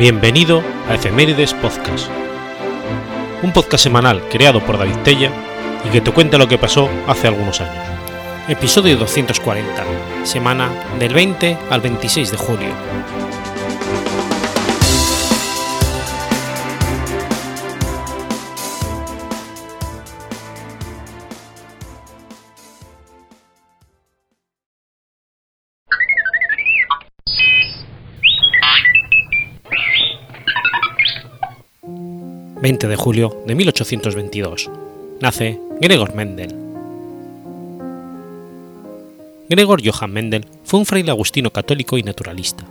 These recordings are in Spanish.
Bienvenido a Efemérides Podcast, un podcast semanal creado por David Tella y que te cuenta lo que pasó hace algunos años. Episodio 240, semana del 20 al 26 de julio. 20 de julio de 1822. Nace Gregor Mendel. Gregor Johann Mendel fue un fraile agustino católico y naturalista.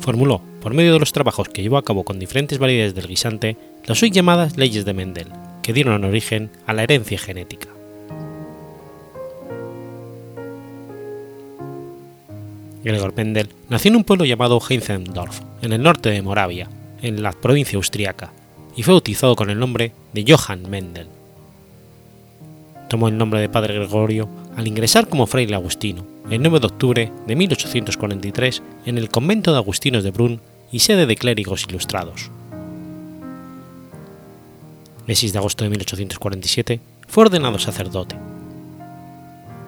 Formuló, por medio de los trabajos que llevó a cabo con diferentes variedades del guisante, las hoy llamadas leyes de Mendel, que dieron origen a la herencia genética. Gregor Mendel nació en un pueblo llamado Heinzendorf, en el norte de Moravia, en la provincia austriaca, y fue bautizado con el nombre de Johann Mendel. Tomó el nombre de Padre Gregorio al ingresar como fraile agustino el 9 de octubre de 1843 en el convento de agustinos de Brunn y sede de clérigos ilustrados. El 6 de agosto de 1847 fue ordenado sacerdote.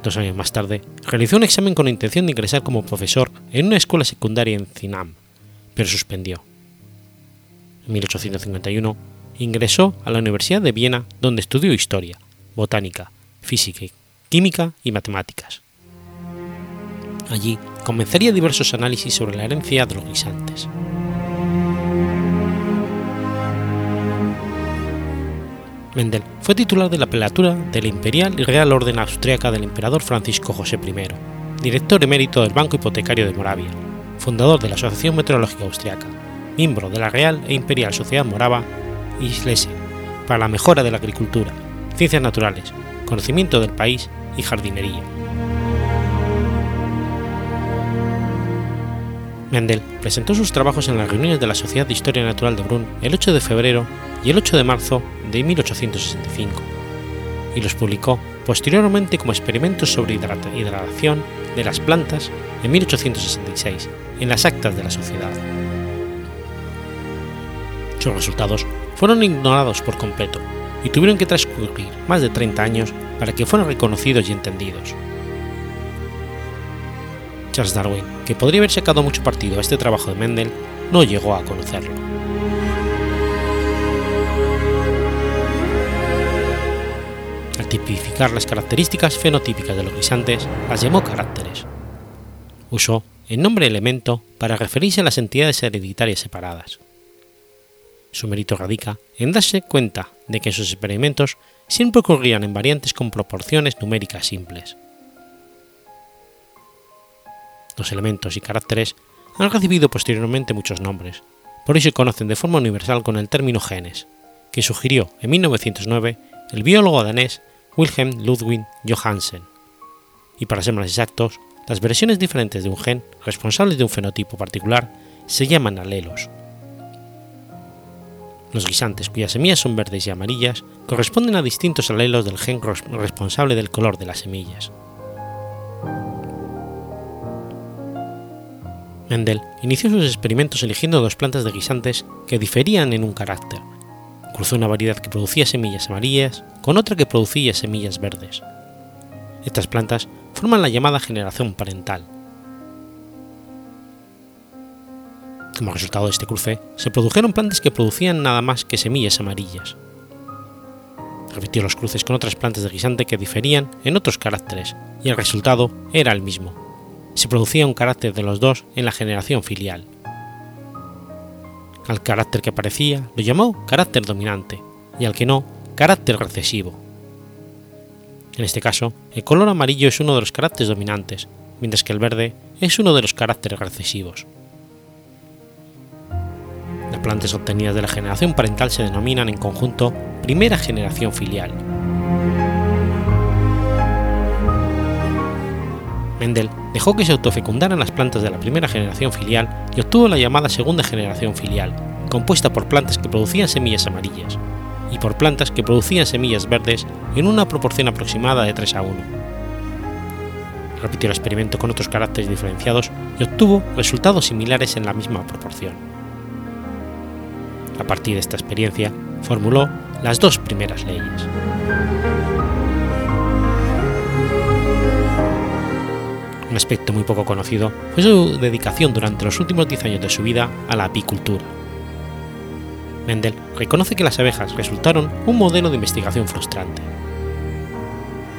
Dos años más tarde, realizó un examen con la intención de ingresar como profesor en una escuela secundaria en Zinam, pero suspendió en 1851, ingresó a la Universidad de Viena donde estudió historia, botánica, física, química y matemáticas. Allí comenzaría diversos análisis sobre la herencia de los guisantes. Mendel fue titular de la prelatura de la Imperial y Real Orden Austriaca del Emperador Francisco José I, director emérito del Banco Hipotecario de Moravia, fundador de la Asociación Meteorológica Austriaca, miembro de la Real e Imperial Sociedad Morava y Schlesien, para la mejora de la agricultura, ciencias naturales, conocimiento del país y jardinería. Mendel presentó sus trabajos en las reuniones de la Sociedad de Historia Natural de Brunn el 8 de febrero y el 8 de marzo de 1865, y los publicó posteriormente como experimentos sobre hidratación de las plantas en 1866 en las actas de la sociedad. Sus resultados fueron ignorados por completo y tuvieron que transcurrir más de 30 años para que fueran reconocidos y entendidos. Charles Darwin, que podría haber sacado mucho partido a este trabajo de Mendel, no llegó a conocerlo. Al tipificar las características fenotípicas de los guisantes, las llamó caracteres. Usó el nombre elemento para referirse a las entidades hereditarias separadas. Su mérito radica en darse cuenta de que sus experimentos siempre ocurrían en variantes con proporciones numéricas simples. Los elementos y caracteres han recibido posteriormente muchos nombres, por ello se conocen de forma universal con el término genes, que sugirió en 1909 el biólogo danés Wilhelm Ludwig Johansen. Y para ser más exactos, las versiones diferentes de un gen responsables de un fenotipo particular se llaman alelos. Los guisantes cuyas semillas son verdes y amarillas corresponden a distintos alelos del gen responsable del color de las semillas. Mendel inició sus experimentos eligiendo dos plantas de guisantes que diferían en un carácter. Cruzó una variedad que producía semillas amarillas con otra que producía semillas verdes. Estas plantas forman la llamada generación parental, Como resultado de este cruce, se produjeron plantas que producían nada más que semillas amarillas. Repitió los cruces con otras plantas de guisante que diferían en otros caracteres, y el resultado era el mismo. Se producía un carácter de los dos en la generación filial. Al carácter que aparecía lo llamó carácter dominante, y al que no, carácter recesivo. En este caso, el color amarillo es uno de los caracteres dominantes, mientras que el verde es uno de los caracteres recesivos plantas obtenidas de la generación parental se denominan en conjunto primera generación filial. Mendel dejó que se autofecundaran las plantas de la primera generación filial y obtuvo la llamada segunda generación filial, compuesta por plantas que producían semillas amarillas y por plantas que producían semillas verdes en una proporción aproximada de 3 a 1. Repitió el experimento con otros caracteres diferenciados y obtuvo resultados similares en la misma proporción. A partir de esta experiencia, formuló las dos primeras leyes. Un aspecto muy poco conocido fue su dedicación durante los últimos 10 años de su vida a la apicultura. Mendel reconoce que las abejas resultaron un modelo de investigación frustrante.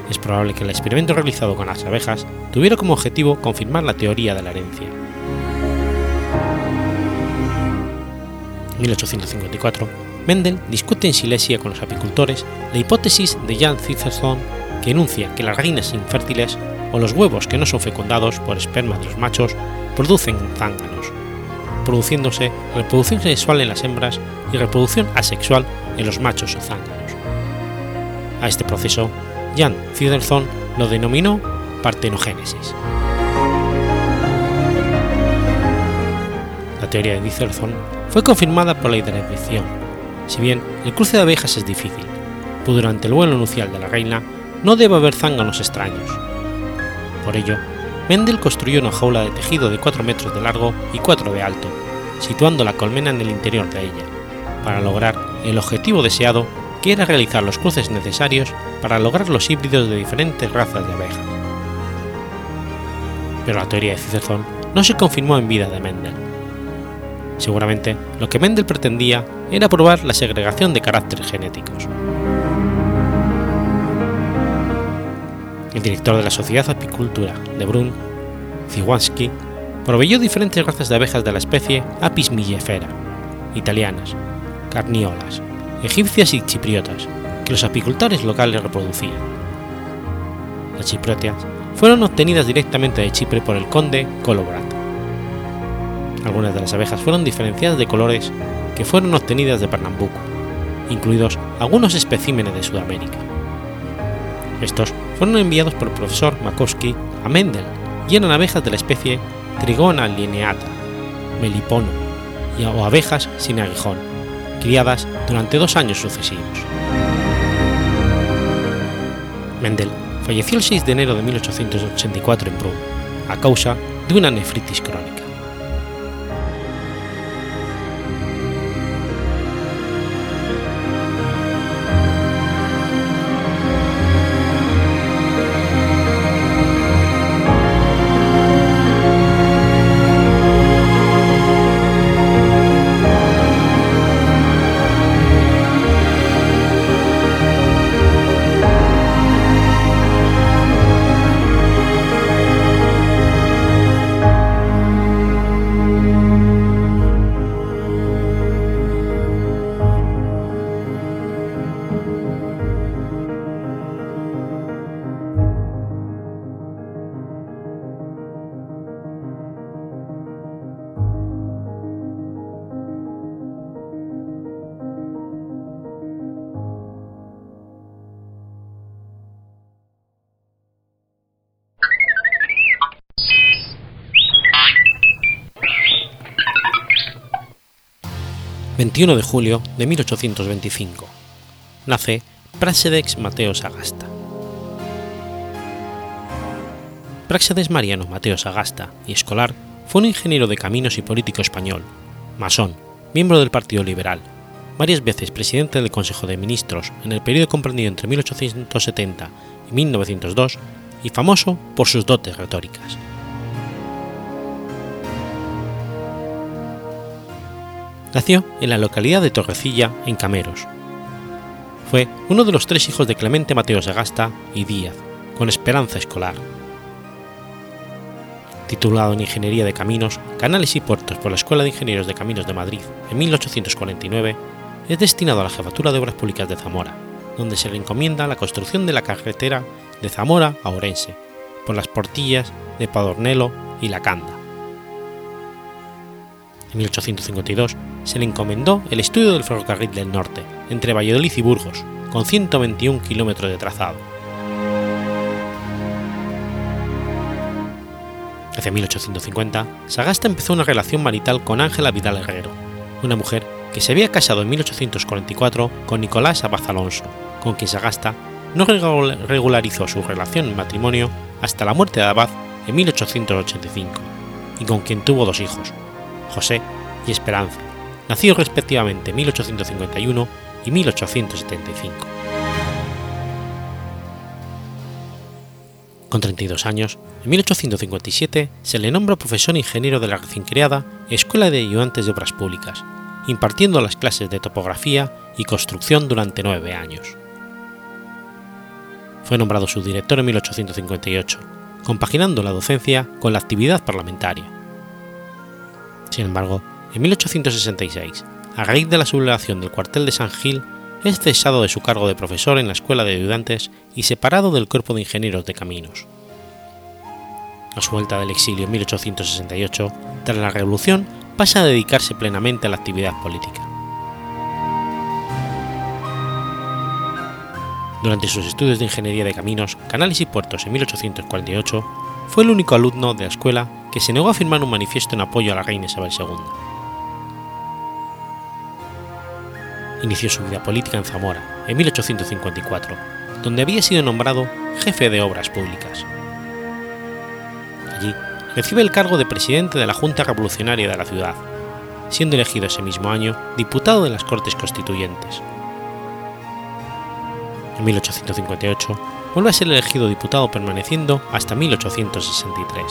Es probable que el experimento realizado con las abejas tuviera como objetivo confirmar la teoría de la herencia. 1854, Mendel discute en Silesia con los apicultores la hipótesis de Jan Cicerson que enuncia que las reinas infértiles o los huevos que no son fecundados por esperma de los machos producen zánganos, produciéndose reproducción sexual en las hembras y reproducción asexual en los machos o zánganos. A este proceso, Jan Fiederson lo denominó partenogénesis. La teoría de fue confirmada por la intervención, si bien el cruce de abejas es difícil, pues durante el vuelo nupcial de la reina no debe haber zánganos extraños, por ello, Mendel construyó una jaula de tejido de 4 metros de largo y 4 de alto, situando la colmena en el interior de ella, para lograr el objetivo deseado que era realizar los cruces necesarios para lograr los híbridos de diferentes razas de abejas. Pero la teoría de Cicerón no se confirmó en vida de Mendel. Seguramente lo que Mendel pretendía era probar la segregación de caracteres genéticos. el director de la Sociedad Apicultura de Brun, Ziwanski, proveyó diferentes razas de abejas de la especie Apis millefera, italianas, carniolas, egipcias y chipriotas, que los apicultores locales reproducían. Las chipriotas fueron obtenidas directamente de Chipre por el conde Colobrat. Algunas de las abejas fueron diferenciadas de colores que fueron obtenidas de Pernambuco, incluidos algunos especímenes de Sudamérica. Estos fueron enviados por el profesor Makowski a Mendel y eran abejas de la especie Trigona lineata, melipono y o abejas sin aguijón, criadas durante dos años sucesivos. Mendel falleció el 6 de enero de 1884 en Brunn, a causa de una nefritis crónica. 21 de julio de 1825. Nace Praxedes Mateo Sagasta. Praxedes Mariano Mateo Sagasta y Escolar fue un ingeniero de caminos y político español, masón, miembro del Partido Liberal, varias veces presidente del Consejo de Ministros en el periodo comprendido entre 1870 y 1902 y famoso por sus dotes retóricas. Nació en la localidad de Torrecilla, en Cameros. Fue uno de los tres hijos de Clemente Mateo Sagasta y Díaz, con esperanza escolar. Titulado en Ingeniería de Caminos, Canales y Puertos por la Escuela de Ingenieros de Caminos de Madrid en 1849, es destinado a la Jefatura de Obras Públicas de Zamora, donde se le encomienda la construcción de la carretera de Zamora a Orense, por las portillas de Padornelo y La Canda. En 1852 se le encomendó el estudio del ferrocarril del norte, entre Valladolid y Burgos, con 121 kilómetros de trazado. Hacia 1850, Sagasta empezó una relación marital con Ángela Vidal Herrero, una mujer que se había casado en 1844 con Nicolás Abad Alonso, con quien Sagasta no regularizó su relación en matrimonio hasta la muerte de Abad en 1885, y con quien tuvo dos hijos, José y Esperanza, nacidos respectivamente en 1851 y 1875. Con 32 años, en 1857 se le nombra profesor ingeniero de la recién creada Escuela de Ayudantes de Obras Públicas, impartiendo las clases de topografía y construcción durante nueve años. Fue nombrado subdirector en 1858, compaginando la docencia con la actividad parlamentaria. Sin embargo, en 1866, a raíz de la sublevación del cuartel de San Gil, es cesado de su cargo de profesor en la Escuela de Ayudantes y separado del Cuerpo de Ingenieros de Caminos. A su vuelta del exilio en 1868, tras la Revolución, pasa a dedicarse plenamente a la actividad política. Durante sus estudios de Ingeniería de Caminos, Canales y Puertos en 1848, fue el único alumno de la escuela que se negó a firmar un manifiesto en apoyo a la reina Isabel II. Inició su vida política en Zamora, en 1854, donde había sido nombrado jefe de obras públicas. Allí recibe el cargo de presidente de la Junta Revolucionaria de la ciudad, siendo elegido ese mismo año diputado de las Cortes Constituyentes. En 1858 vuelve a ser elegido diputado permaneciendo hasta 1863.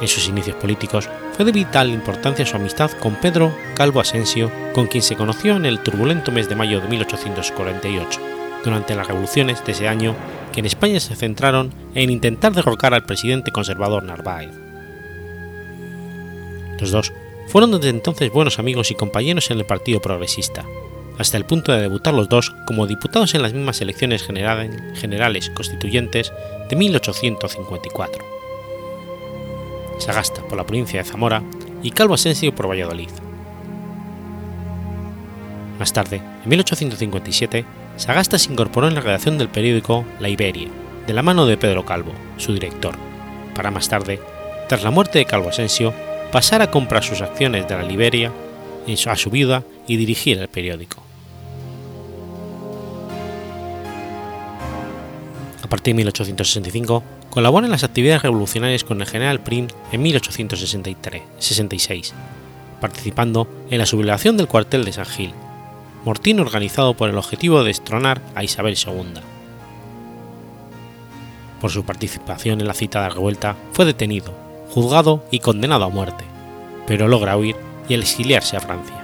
En sus inicios políticos fue de vital importancia su amistad con Pedro Calvo Asensio, con quien se conoció en el turbulento mes de mayo de 1848, durante las revoluciones de ese año que en España se centraron en intentar derrocar al presidente conservador Narváez. Los dos fueron desde entonces buenos amigos y compañeros en el Partido Progresista, hasta el punto de debutar los dos como diputados en las mismas elecciones generales constituyentes de 1854. Sagasta por la provincia de Zamora y Calvo Asensio por Valladolid. Más tarde, en 1857, Sagasta se incorporó en la redacción del periódico La Iberia, de la mano de Pedro Calvo, su director, para más tarde, tras la muerte de Calvo Asensio, pasar a comprar sus acciones de la Liberia a su viuda y dirigir el periódico. A partir de 1865, colabora en las actividades revolucionarias con el general Prim en 1866, participando en la sublevación del cuartel de San Gil, mortín organizado por el objetivo de destronar a Isabel II. Por su participación en la citada revuelta, fue detenido, juzgado y condenado a muerte, pero logra huir y exiliarse a Francia.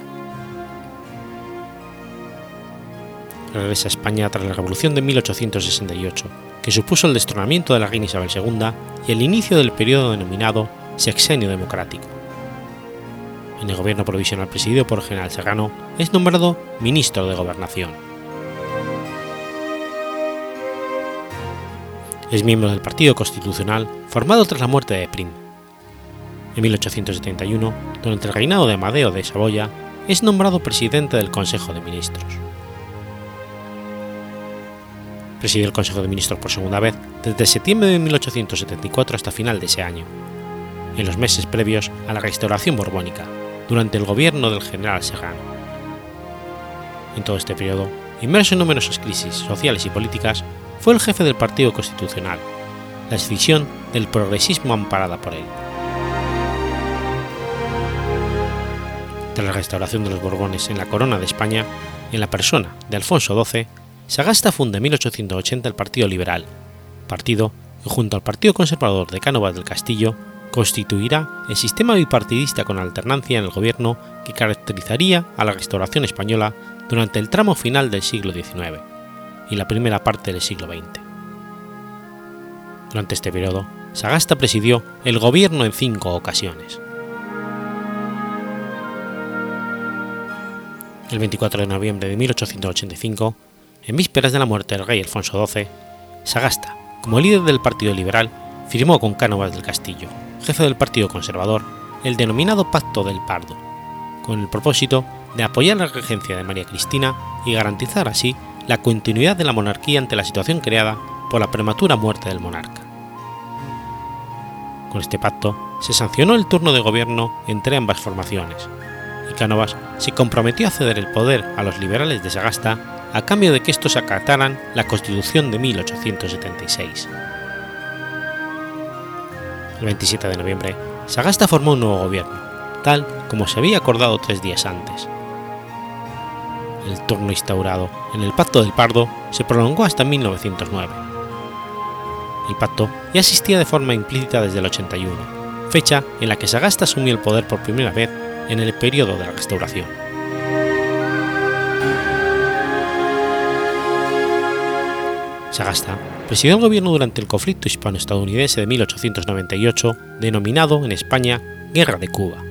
Regresa a España tras la Revolución de 1868 que supuso el destronamiento de la reina Isabel II y el inicio del periodo denominado Sexenio Democrático. En el gobierno provisional presidido por general Serrano es nombrado ministro de Gobernación. Es miembro del Partido Constitucional formado tras la muerte de Prim. En 1871, durante el reinado de Amadeo de Saboya, es nombrado presidente del Consejo de Ministros presidió el Consejo de Ministros por segunda vez desde septiembre de 1874 hasta final de ese año, en los meses previos a la restauración borbónica, durante el gobierno del general Serrano. En todo este periodo, inmerso en numerosas crisis sociales y políticas, fue el jefe del Partido Constitucional, la escisión del progresismo amparada por él. Tras la restauración de los Borbones en la corona de España, en la persona de Alfonso XII, Sagasta funda en 1880 el Partido Liberal, partido que junto al Partido Conservador de Cánovas del Castillo constituirá el sistema bipartidista con alternancia en el gobierno que caracterizaría a la restauración española durante el tramo final del siglo XIX y la primera parte del siglo XX. Durante este periodo, Sagasta presidió el gobierno en cinco ocasiones. El 24 de noviembre de 1885, en vísperas de la muerte del rey Alfonso XII, Sagasta, como líder del Partido Liberal, firmó con Cánovas del Castillo, jefe del Partido Conservador, el denominado Pacto del Pardo, con el propósito de apoyar la regencia de María Cristina y garantizar así la continuidad de la monarquía ante la situación creada por la prematura muerte del monarca. Con este pacto se sancionó el turno de gobierno entre ambas formaciones, y Cánovas se comprometió a ceder el poder a los liberales de Sagasta a cambio de que estos acataran la Constitución de 1876. El 27 de noviembre, Sagasta formó un nuevo gobierno, tal como se había acordado tres días antes. El turno instaurado en el Pacto del Pardo se prolongó hasta 1909. El pacto ya existía de forma implícita desde el 81, fecha en la que Sagasta asumió el poder por primera vez en el periodo de la Restauración. Sagasta presidió el gobierno durante el conflicto hispano-estadounidense de 1898, denominado en España Guerra de Cuba,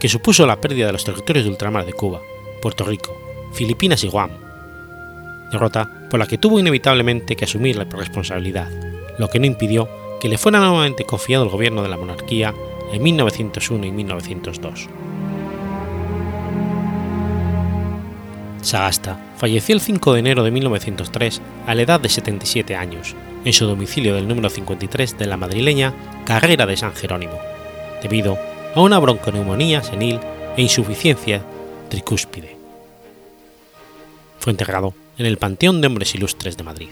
que supuso la pérdida de los territorios de ultramar de Cuba, Puerto Rico, Filipinas y Guam, derrota por la que tuvo inevitablemente que asumir la responsabilidad, lo que no impidió que le fuera nuevamente confiado el gobierno de la monarquía en 1901 y 1902. Sagasta falleció el 5 de enero de 1903 a la edad de 77 años, en su domicilio del número 53 de la madrileña Carrera de San Jerónimo, debido a una bronconeumonía senil e insuficiencia tricúspide. Fue enterrado en el Panteón de Hombres Ilustres de Madrid.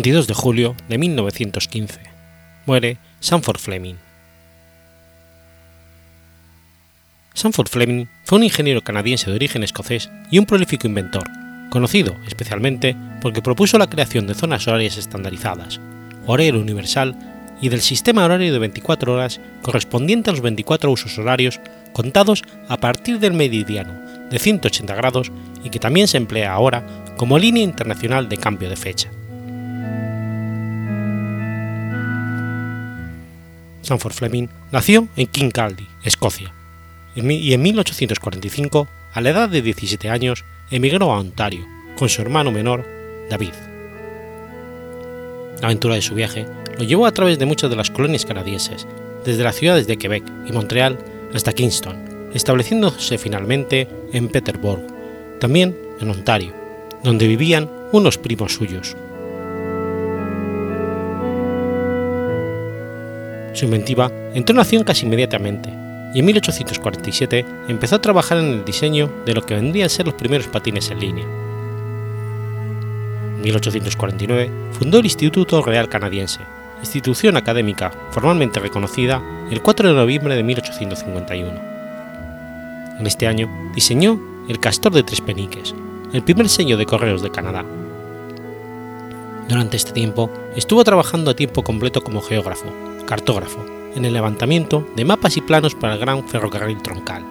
22 de julio de 1915. Muere Sanford Fleming. Sanford Fleming fue un ingeniero canadiense de origen escocés y un prolífico inventor, conocido especialmente porque propuso la creación de zonas horarias estandarizadas, horario universal y del sistema horario de 24 horas correspondiente a los 24 usos horarios contados a partir del meridiano de 180 grados y que también se emplea ahora como línea internacional de cambio de fecha. Sanford Fleming nació en Kincaldy, Escocia, y en 1845, a la edad de 17 años, emigró a Ontario con su hermano menor, David. La aventura de su viaje lo llevó a través de muchas de las colonias canadienses, desde las ciudades de Quebec y Montreal hasta Kingston, estableciéndose finalmente en Peterborough, también en Ontario, donde vivían unos primos suyos, Su inventiva entró en acción casi inmediatamente, y en 1847 empezó a trabajar en el diseño de lo que vendrían a ser los primeros patines en línea. En 1849 fundó el Instituto Real Canadiense, institución académica formalmente reconocida el 4 de noviembre de 1851. En este año diseñó el Castor de Tres Peniques, el primer sello de correos de Canadá. Durante este tiempo estuvo trabajando a tiempo completo como geógrafo, cartógrafo, en el levantamiento de mapas y planos para el Gran Ferrocarril Troncal.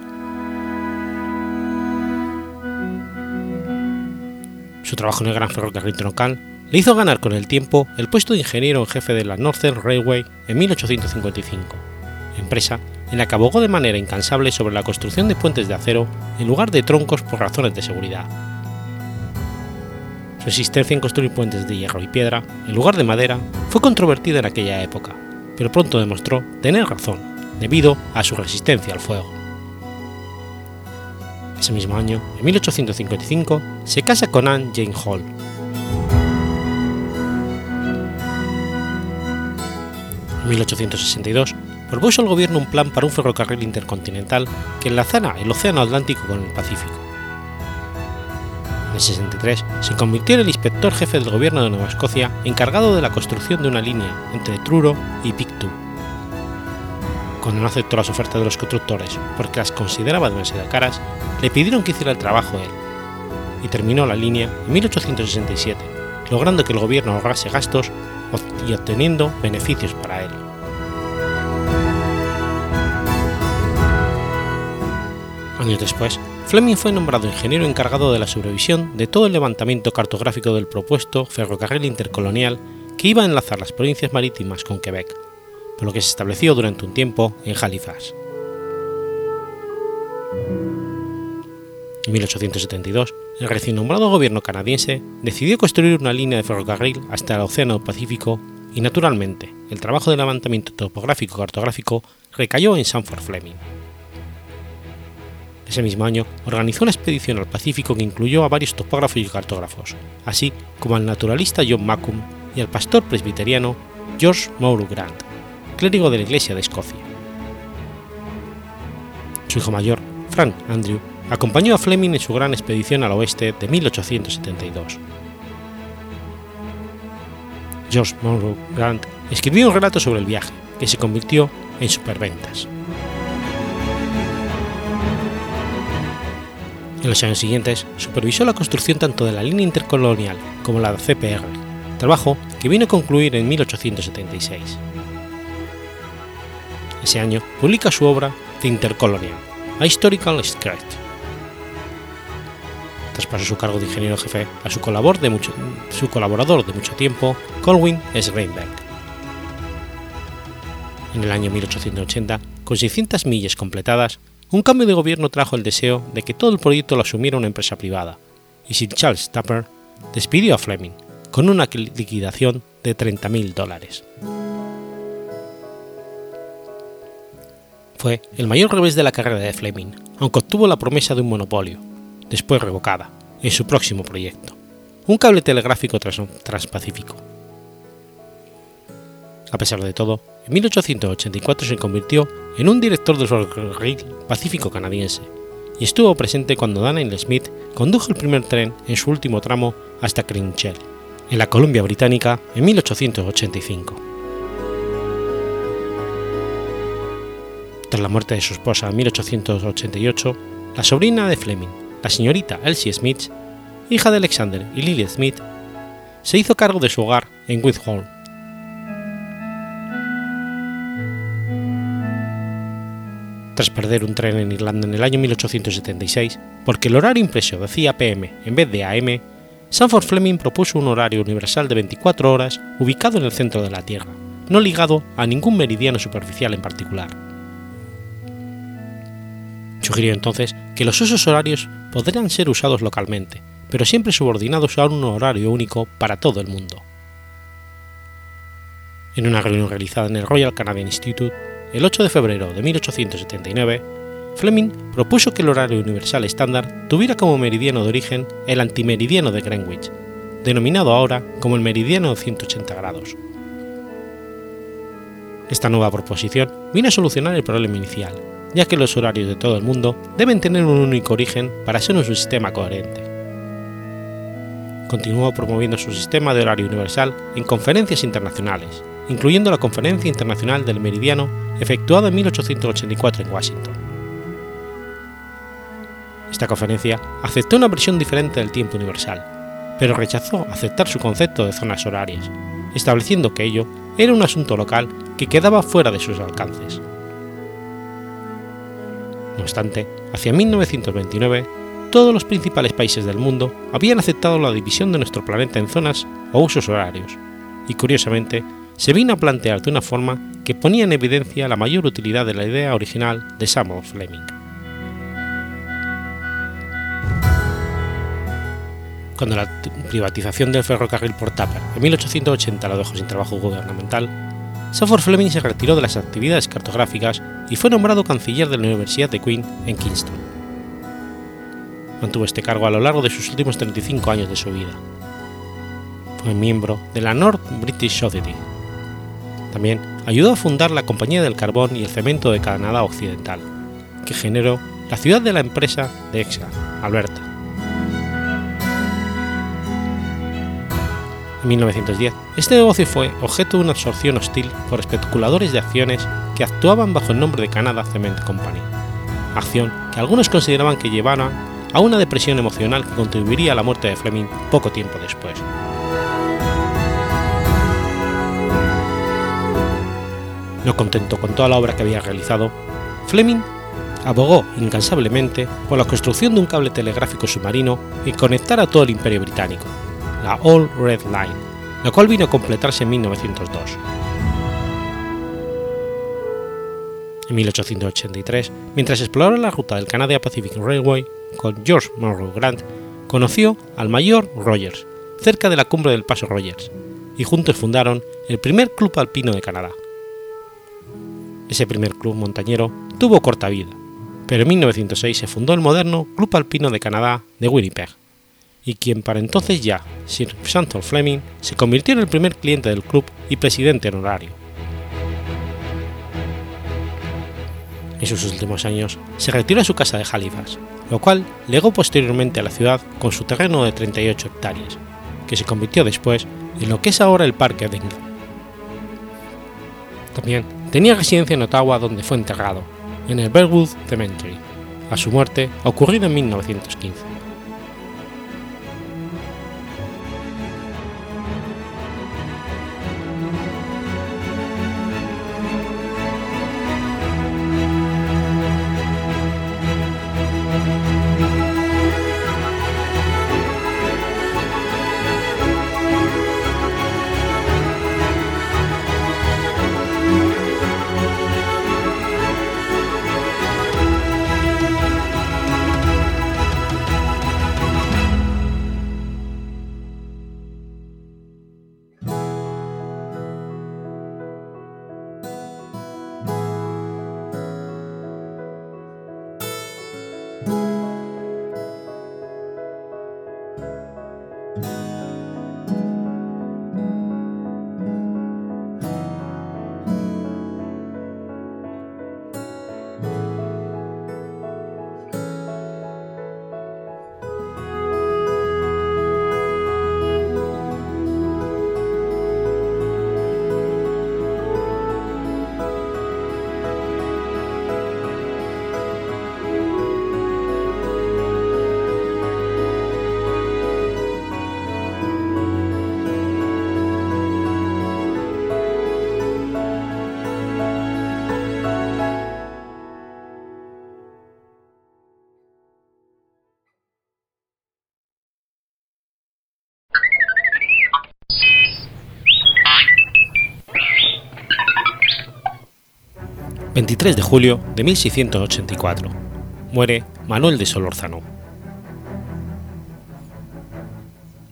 Su trabajo en el Gran Ferrocarril Troncal le hizo ganar con el tiempo el puesto de ingeniero en jefe de la Northern Railway en 1855, empresa en la que abogó de manera incansable sobre la construcción de puentes de acero en lugar de troncos por razones de seguridad. Su existencia en construir puentes de hierro y piedra, en lugar de madera, fue controvertida en aquella época, pero pronto demostró tener razón, debido a su resistencia al fuego. Ese mismo año, en 1855, se casa con Anne Jane Hall. En 1862, propuso al gobierno un plan para un ferrocarril intercontinental que enlazara el Océano Atlántico con el Pacífico. El 63 se convirtió en el inspector jefe del gobierno de Nueva Escocia encargado de la construcción de una línea entre Truro y Pictou. Cuando no aceptó las ofertas de los constructores porque las consideraba demasiado caras, le pidieron que hiciera el trabajo él, y terminó la línea en 1867, logrando que el gobierno ahorrase gastos y obteniendo beneficios para él. Años después, Fleming fue nombrado ingeniero encargado de la supervisión de todo el levantamiento cartográfico del propuesto ferrocarril intercolonial que iba a enlazar las provincias marítimas con Quebec, por lo que se estableció durante un tiempo en Halifax. En 1872, el recién nombrado gobierno canadiense decidió construir una línea de ferrocarril hasta el Océano Pacífico y, naturalmente, el trabajo de levantamiento topográfico cartográfico recayó en Sanford Fleming. Ese mismo año organizó una expedición al Pacífico que incluyó a varios topógrafos y cartógrafos, así como al naturalista John Macomb y al pastor presbiteriano George Moore Grant, clérigo de la Iglesia de Escocia. Su hijo mayor, Frank Andrew, acompañó a Fleming en su gran expedición al oeste de 1872. George Monroe Grant escribió un relato sobre el viaje, que se convirtió en superventas. En los años siguientes, supervisó la construcción tanto de la línea intercolonial como la CPR, trabajo que vino a concluir en 1876. Ese año publica su obra The Intercolonial, A Historical Sketch. Traspasó su cargo de ingeniero jefe a su, colaborador de mucho, su colaborador de mucho tiempo, Colwyn S. Greenberg. En el año 1880, con 600 millas completadas, un cambio de gobierno trajo el deseo de que todo el proyecto lo asumiera una empresa privada, y Sir Charles Tupper despidió a Fleming con una liquidación de 30.000 dólares. Fue el mayor revés de la carrera de Fleming, aunque obtuvo la promesa de un monopolio, después revocada, en su próximo proyecto, un cable telegráfico trans transpacífico. A pesar de todo, en 1884 se convirtió en un director del ferrocarril Pacífico canadiense y estuvo presente cuando Daniel Smith condujo el primer tren en su último tramo hasta Crinchell, en la Columbia Británica, en 1885. Tras la muerte de su esposa en 1888, la sobrina de Fleming, la señorita Elsie Smith, hija de Alexander y Lily Smith, se hizo cargo de su hogar en Whitehall tras perder un tren en Irlanda en el año 1876, porque el horario impreso decía PM en vez de AM, Sanford Fleming propuso un horario universal de 24 horas ubicado en el centro de la Tierra, no ligado a ningún meridiano superficial en particular. Sugirió entonces que los usos horarios podrían ser usados localmente, pero siempre subordinados a un horario único para todo el mundo. En una reunión realizada en el Royal Canadian Institute, el 8 de febrero de 1879, Fleming propuso que el horario universal estándar tuviera como meridiano de origen el antimeridiano de Greenwich, denominado ahora como el meridiano de 180 grados. Esta nueva proposición vino a solucionar el problema inicial, ya que los horarios de todo el mundo deben tener un único origen para ser un sistema coherente. Continuó promoviendo su sistema de horario universal en conferencias internacionales, incluyendo la Conferencia Internacional del Meridiano efectuada en 1884 en Washington. Esta conferencia aceptó una versión diferente del tiempo universal, pero rechazó aceptar su concepto de zonas horarias, estableciendo que ello era un asunto local que quedaba fuera de sus alcances. No obstante, hacia 1929, todos los principales países del mundo habían aceptado la división de nuestro planeta en zonas o usos horarios, y curiosamente, vino a plantear de una forma que ponía en evidencia la mayor utilidad de la idea original de Samuel Fleming. Cuando la privatización del ferrocarril por Tapper en 1880 lo dejó sin trabajo gubernamental, Samuel Fleming se retiró de las actividades cartográficas y fue nombrado canciller de la Universidad de Queen en Kingston. Mantuvo este cargo a lo largo de sus últimos 35 años de su vida. Fue miembro de la North British Society. También ayudó a fundar la Compañía del Carbón y el Cemento de Canadá Occidental, que generó la ciudad de la empresa de Exeter, Alberta. En 1910, este negocio fue objeto de una absorción hostil por especuladores de acciones que actuaban bajo el nombre de Canada Cement Company, acción que algunos consideraban que llevara a una depresión emocional que contribuiría a la muerte de Fleming poco tiempo después. No contento con toda la obra que había realizado, Fleming abogó incansablemente por la construcción de un cable telegráfico submarino que conectara todo el imperio británico, la All Red Line, la cual vino a completarse en 1902. En 1883, mientras exploraba la ruta del Canadian Pacific Railway con George Monroe Grant, conoció al mayor Rogers, cerca de la cumbre del Paso Rogers, y juntos fundaron el primer club alpino de Canadá. Ese primer club montañero tuvo corta vida, pero en 1906 se fundó el moderno Club Alpino de Canadá de Winnipeg, y quien para entonces ya, Sir Samuel Fleming, se convirtió en el primer cliente del club y presidente honorario. En sus últimos años se retiró a su casa de Halifax, lo cual legó posteriormente a la ciudad con su terreno de 38 hectáreas, que se convirtió después en lo que es ahora el Parque Edinburgh. También tenía residencia en Ottawa donde fue enterrado, en el Berwood Cemetery, a su muerte ocurrida en 1915. 23 de julio de 1684. Muere Manuel de Solórzano.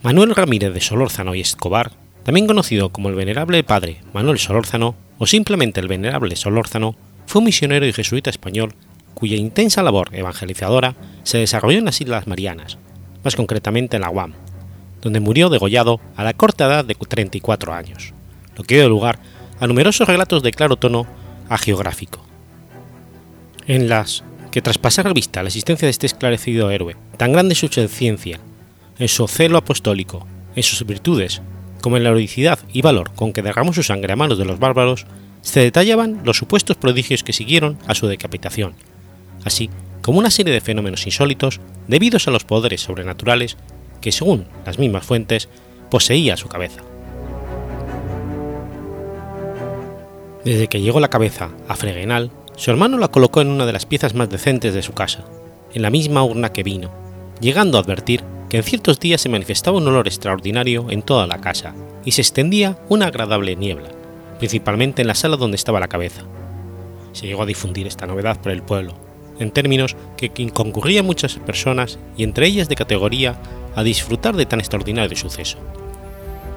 Manuel Ramírez de Solórzano y Escobar, también conocido como el Venerable Padre Manuel Solórzano o simplemente el Venerable Solórzano, fue un misionero y jesuita español cuya intensa labor evangelizadora se desarrolló en las Islas Marianas, más concretamente en la Guam, donde murió degollado a la corta edad de 34 años, lo que dio lugar a numerosos relatos de claro tono geográfico, en las que tras pasar a vista la existencia de este esclarecido héroe, tan grande su ciencia, en su celo apostólico, en sus virtudes, como en la heroicidad y valor con que derramó su sangre a manos de los bárbaros, se detallaban los supuestos prodigios que siguieron a su decapitación, así como una serie de fenómenos insólitos debidos a los poderes sobrenaturales que, según las mismas fuentes, poseía su cabeza. Desde que llegó la cabeza a Fregenal, su hermano la colocó en una de las piezas más decentes de su casa, en la misma urna que vino, llegando a advertir que en ciertos días se manifestaba un olor extraordinario en toda la casa y se extendía una agradable niebla, principalmente en la sala donde estaba la cabeza. Se llegó a difundir esta novedad por el pueblo, en términos que concurrían muchas personas y entre ellas de categoría a disfrutar de tan extraordinario suceso.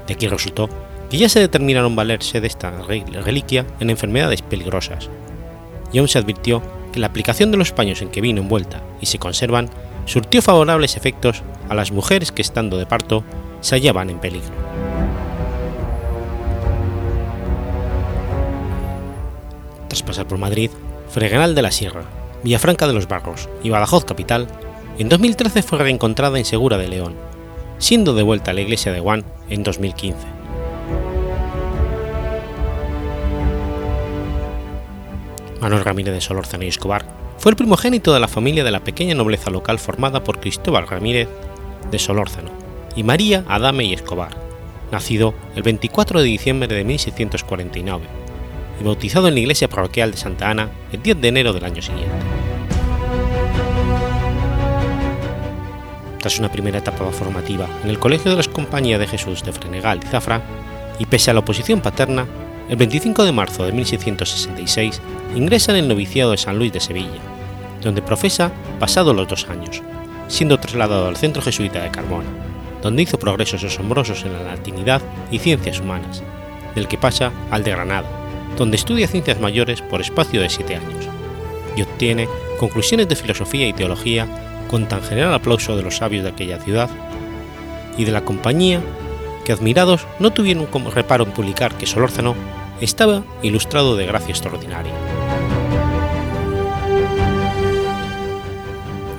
De aquí resultó que ya se determinaron valerse de esta reliquia en enfermedades peligrosas, y aún se advirtió que la aplicación de los paños en que vino envuelta y se conservan surtió favorables efectos a las mujeres que estando de parto se hallaban en peligro. Tras pasar por Madrid, Fregenal de la Sierra, Villafranca de los Barros y Badajoz capital, en 2013 fue reencontrada en Segura de León, siendo devuelta a la iglesia de Guan en 2015. Manuel Ramírez de Solórzano y Escobar fue el primogénito de la familia de la pequeña nobleza local formada por Cristóbal Ramírez de Solórzano y María Adame y Escobar, nacido el 24 de diciembre de 1649 y bautizado en la iglesia parroquial de Santa Ana el 10 de enero del año siguiente. Tras una primera etapa formativa en el Colegio de las Compañías de Jesús de Frenegal y Zafra, y pese a la oposición paterna, el 25 de marzo de 1666 ingresa en el noviciado de San Luis de Sevilla, donde profesa pasados los dos años, siendo trasladado al centro jesuita de Carmona, donde hizo progresos asombrosos en la latinidad y ciencias humanas, del que pasa al de Granada, donde estudia ciencias mayores por espacio de siete años, y obtiene conclusiones de filosofía y teología con tan general aplauso de los sabios de aquella ciudad y de la compañía que admirados no tuvieron como reparo en publicar que Solórzano estaba ilustrado de gracia extraordinaria.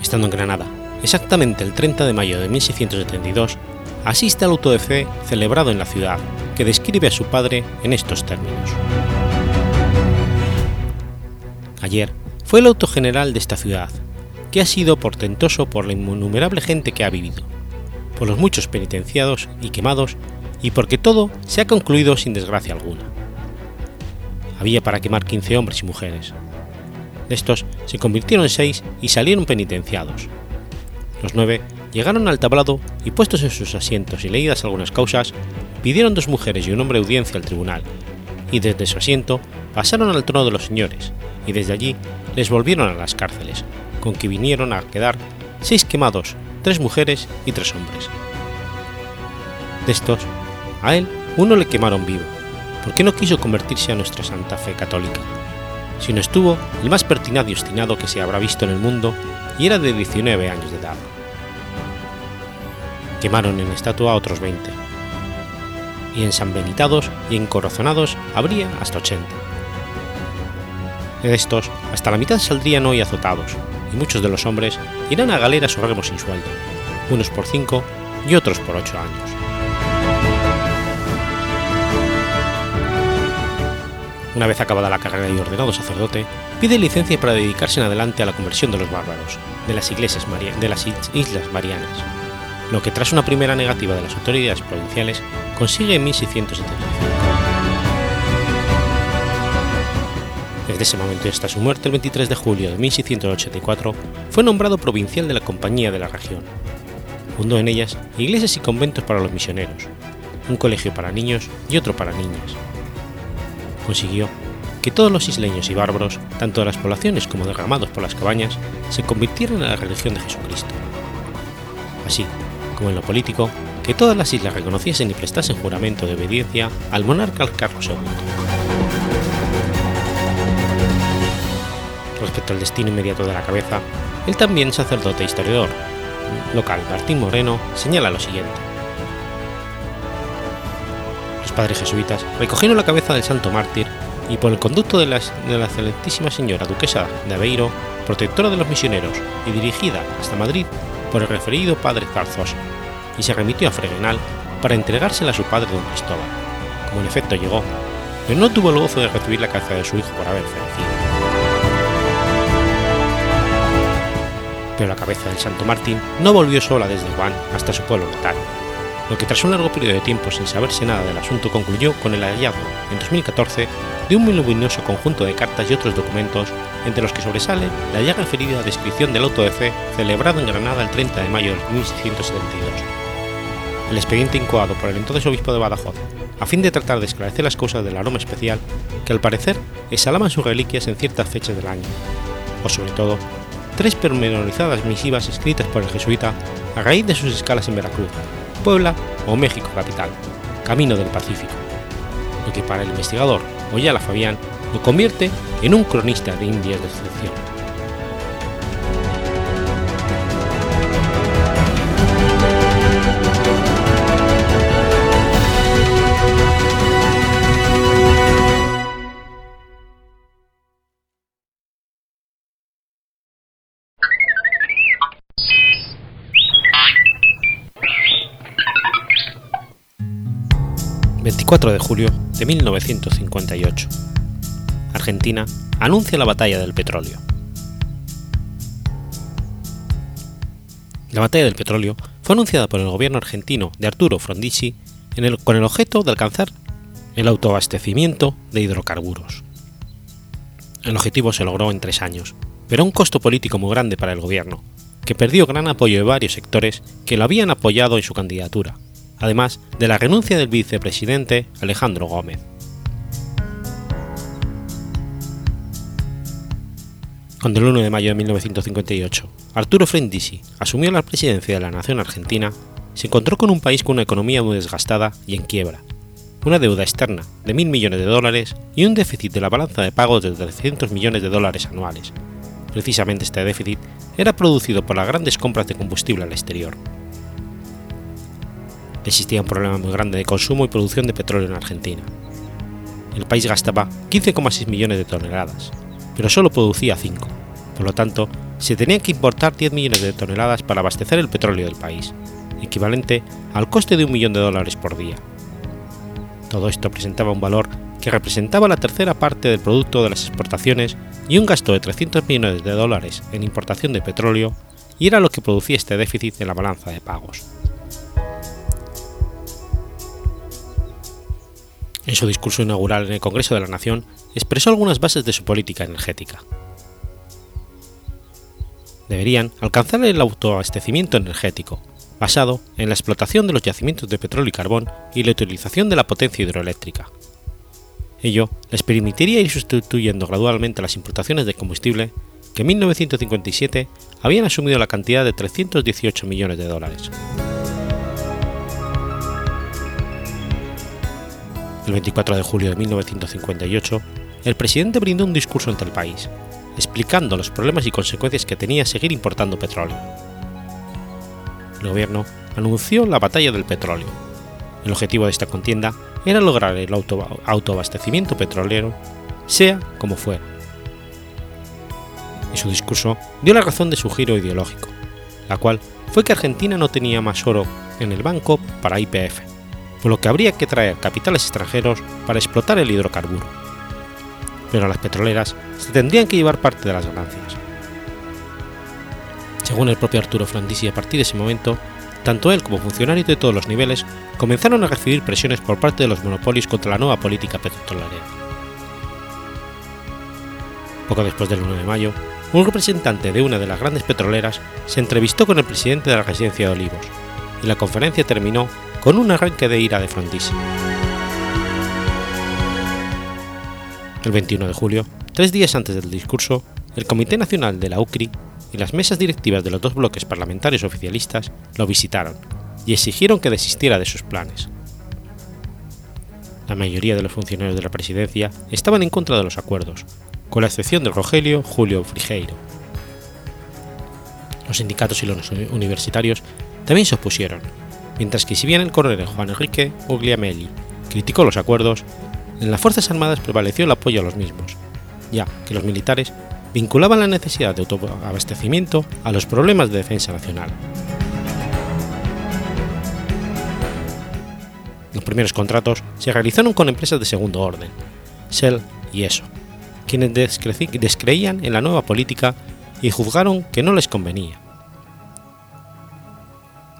Estando en Granada, exactamente el 30 de mayo de 1672, asiste al auto de fe celebrado en la ciudad, que describe a su padre en estos términos. Ayer fue el auto general de esta ciudad, que ha sido portentoso por la innumerable gente que ha vivido, por los muchos penitenciados y quemados, y porque todo se ha concluido sin desgracia alguna. Había para quemar 15 hombres y mujeres. De estos se convirtieron en seis y salieron penitenciados. Los nueve llegaron al tablado y puestos en sus asientos y leídas algunas causas, pidieron dos mujeres y un hombre audiencia al tribunal, y desde su asiento pasaron al trono de los señores, y desde allí les volvieron a las cárceles, con que vinieron a quedar seis quemados, tres mujeres y tres hombres. De estos, a él uno le quemaron vivo, porque no quiso convertirse a nuestra santa fe católica, sino estuvo el más pertinaz y obstinado que se habrá visto en el mundo y era de 19 años de edad. Quemaron en estatua otros 20, y ensanbenitados y encorazonados habría hasta 80. De estos, hasta la mitad saldrían hoy azotados, y muchos de los hombres irán a galeras o remos sin sueldo, unos por 5 y otros por 8 años. Una vez acabada la carrera y ordenado sacerdote, pide licencia para dedicarse en adelante a la conversión de los bárbaros, de las, Islas Marianas, lo que tras una primera negativa de las autoridades provinciales consigue en 1675. Desde ese momento hasta su muerte el 23 de julio de 1684, fue nombrado provincial de la Compañía de la región. Fundó en ellas iglesias y conventos para los misioneros, un colegio para niños y otro para niñas. Consiguió que todos los isleños y bárbaros, tanto de las poblaciones como derramados por las cabañas, se convirtieran en la religión de Jesucristo. Así como en lo político, que todas las islas reconociesen y prestasen juramento de obediencia al monarca Carlos II. Respecto al destino inmediato de la cabeza, el también sacerdote e historiador local Martín Moreno señala lo siguiente. Padres jesuitas recogieron la cabeza del santo mártir y por el conducto de la, de la excelentísima señora duquesa de Aveiro, protectora de los misioneros y dirigida hasta Madrid por el referido padre Zarzosa, y se remitió a Fregenal para entregársela a su padre don Cristóbal, como en efecto llegó, pero no tuvo el gozo de recibir la cabeza de su hijo por haber fallecido. Pero la cabeza del Santo Martín no volvió sola desde Juan hasta su pueblo natal, lo que tras un largo periodo de tiempo sin saberse nada del asunto concluyó con el hallazgo, en 2014, de un muy conjunto de cartas y otros documentos, entre los que sobresale la ya referida descripción del auto de fe celebrado en Granada el 30 de mayo de 1672, el expediente incoado por el entonces obispo de Badajoz, a fin de tratar de esclarecer las causas del aroma especial que al parecer exhalaban sus reliquias en ciertas fechas del año, o sobre todo, tres pormenorizadas misivas escritas por el jesuita a raíz de sus escalas en Veracruz, Puebla o México capital, camino del Pacífico, lo que para el investigador Oyala Fabián lo convierte en un cronista de Indias de excepción. 24 de julio de 1958. Argentina anuncia la batalla del petróleo. La batalla del petróleo fue anunciada por el gobierno argentino de Arturo Frondizi con el objeto de alcanzar el autoabastecimiento de hidrocarburos. El objetivo se logró en tres años, pero a un costo político muy grande para el gobierno, que perdió gran apoyo de varios sectores que lo habían apoyado en su candidatura, además de la renuncia del vicepresidente Alejandro Gómez. Cuando el 1 de mayo de 1958 Arturo Frondizi asumió la presidencia de la nación argentina, se encontró con un país con una economía muy desgastada y en quiebra, una deuda externa de mil millones de dólares y un déficit de la balanza de pagos de 300 millones de dólares anuales. Precisamente este déficit era producido por las grandes compras de combustible al exterior existía un problema muy grande de consumo y producción de petróleo en Argentina. El país gastaba 15,6 millones de toneladas, pero solo producía 5, por lo tanto, se tenía que importar 10 millones de toneladas para abastecer el petróleo del país, equivalente al coste de un millón de dólares por día. Todo esto presentaba un valor que representaba la tercera parte del producto de las exportaciones y un gasto de 300 millones de dólares en importación de petróleo, y era lo que producía este déficit en la balanza de pagos. En su discurso inaugural en el Congreso de la Nación, expresó algunas bases de su política energética. Deberían alcanzar el autoabastecimiento energético, basado en la explotación de los yacimientos de petróleo y carbón y la utilización de la potencia hidroeléctrica. Ello les permitiría ir sustituyendo gradualmente las importaciones de combustible que en 1957 habían asumido la cantidad de 318 millones de dólares. El 24 de julio de 1958, el presidente brindó un discurso ante el país, explicando los problemas y consecuencias que tenía seguir importando petróleo. El gobierno anunció la batalla del petróleo. El objetivo de esta contienda era lograr el autoabastecimiento petrolero, sea como fuera. En su discurso dio la razón de su giro ideológico, la cual fue que Argentina no tenía más oro en el banco para IPF, por lo que habría que traer capitales extranjeros para explotar el hidrocarburo. Pero las petroleras se tendrían que llevar parte de las ganancias. Según el propio Arturo Frondizi, a partir de ese momento, tanto él como funcionarios de todos los niveles comenzaron a recibir presiones por parte de los monopolios contra la nueva política petrolera. Poco después del 1 de mayo, un representante de una de las grandes petroleras se entrevistó con el presidente de la residencia de Olivos, y la conferencia terminó con un arranque de ira de Frondizi. El 21 de julio, tres días antes del discurso, el Comité Nacional de la UCRI y las mesas directivas de los dos bloques parlamentarios oficialistas lo visitaron y exigieron que desistiera de sus planes. La mayoría de los funcionarios de la presidencia estaban en contra de los acuerdos, con la excepción de Rogelio Julio Frigeiro. Los sindicatos y los universitarios también se opusieron, mientras que si bien el coronel Juan Enrique Guglielmelli criticó los acuerdos, en las Fuerzas Armadas prevaleció el apoyo a los mismos, ya que los militares vinculaban la necesidad de autoabastecimiento a los problemas de defensa nacional. Los primeros contratos se realizaron con empresas de segundo orden, Shell y ESO, quienes descreían en la nueva política y juzgaron que no les convenía,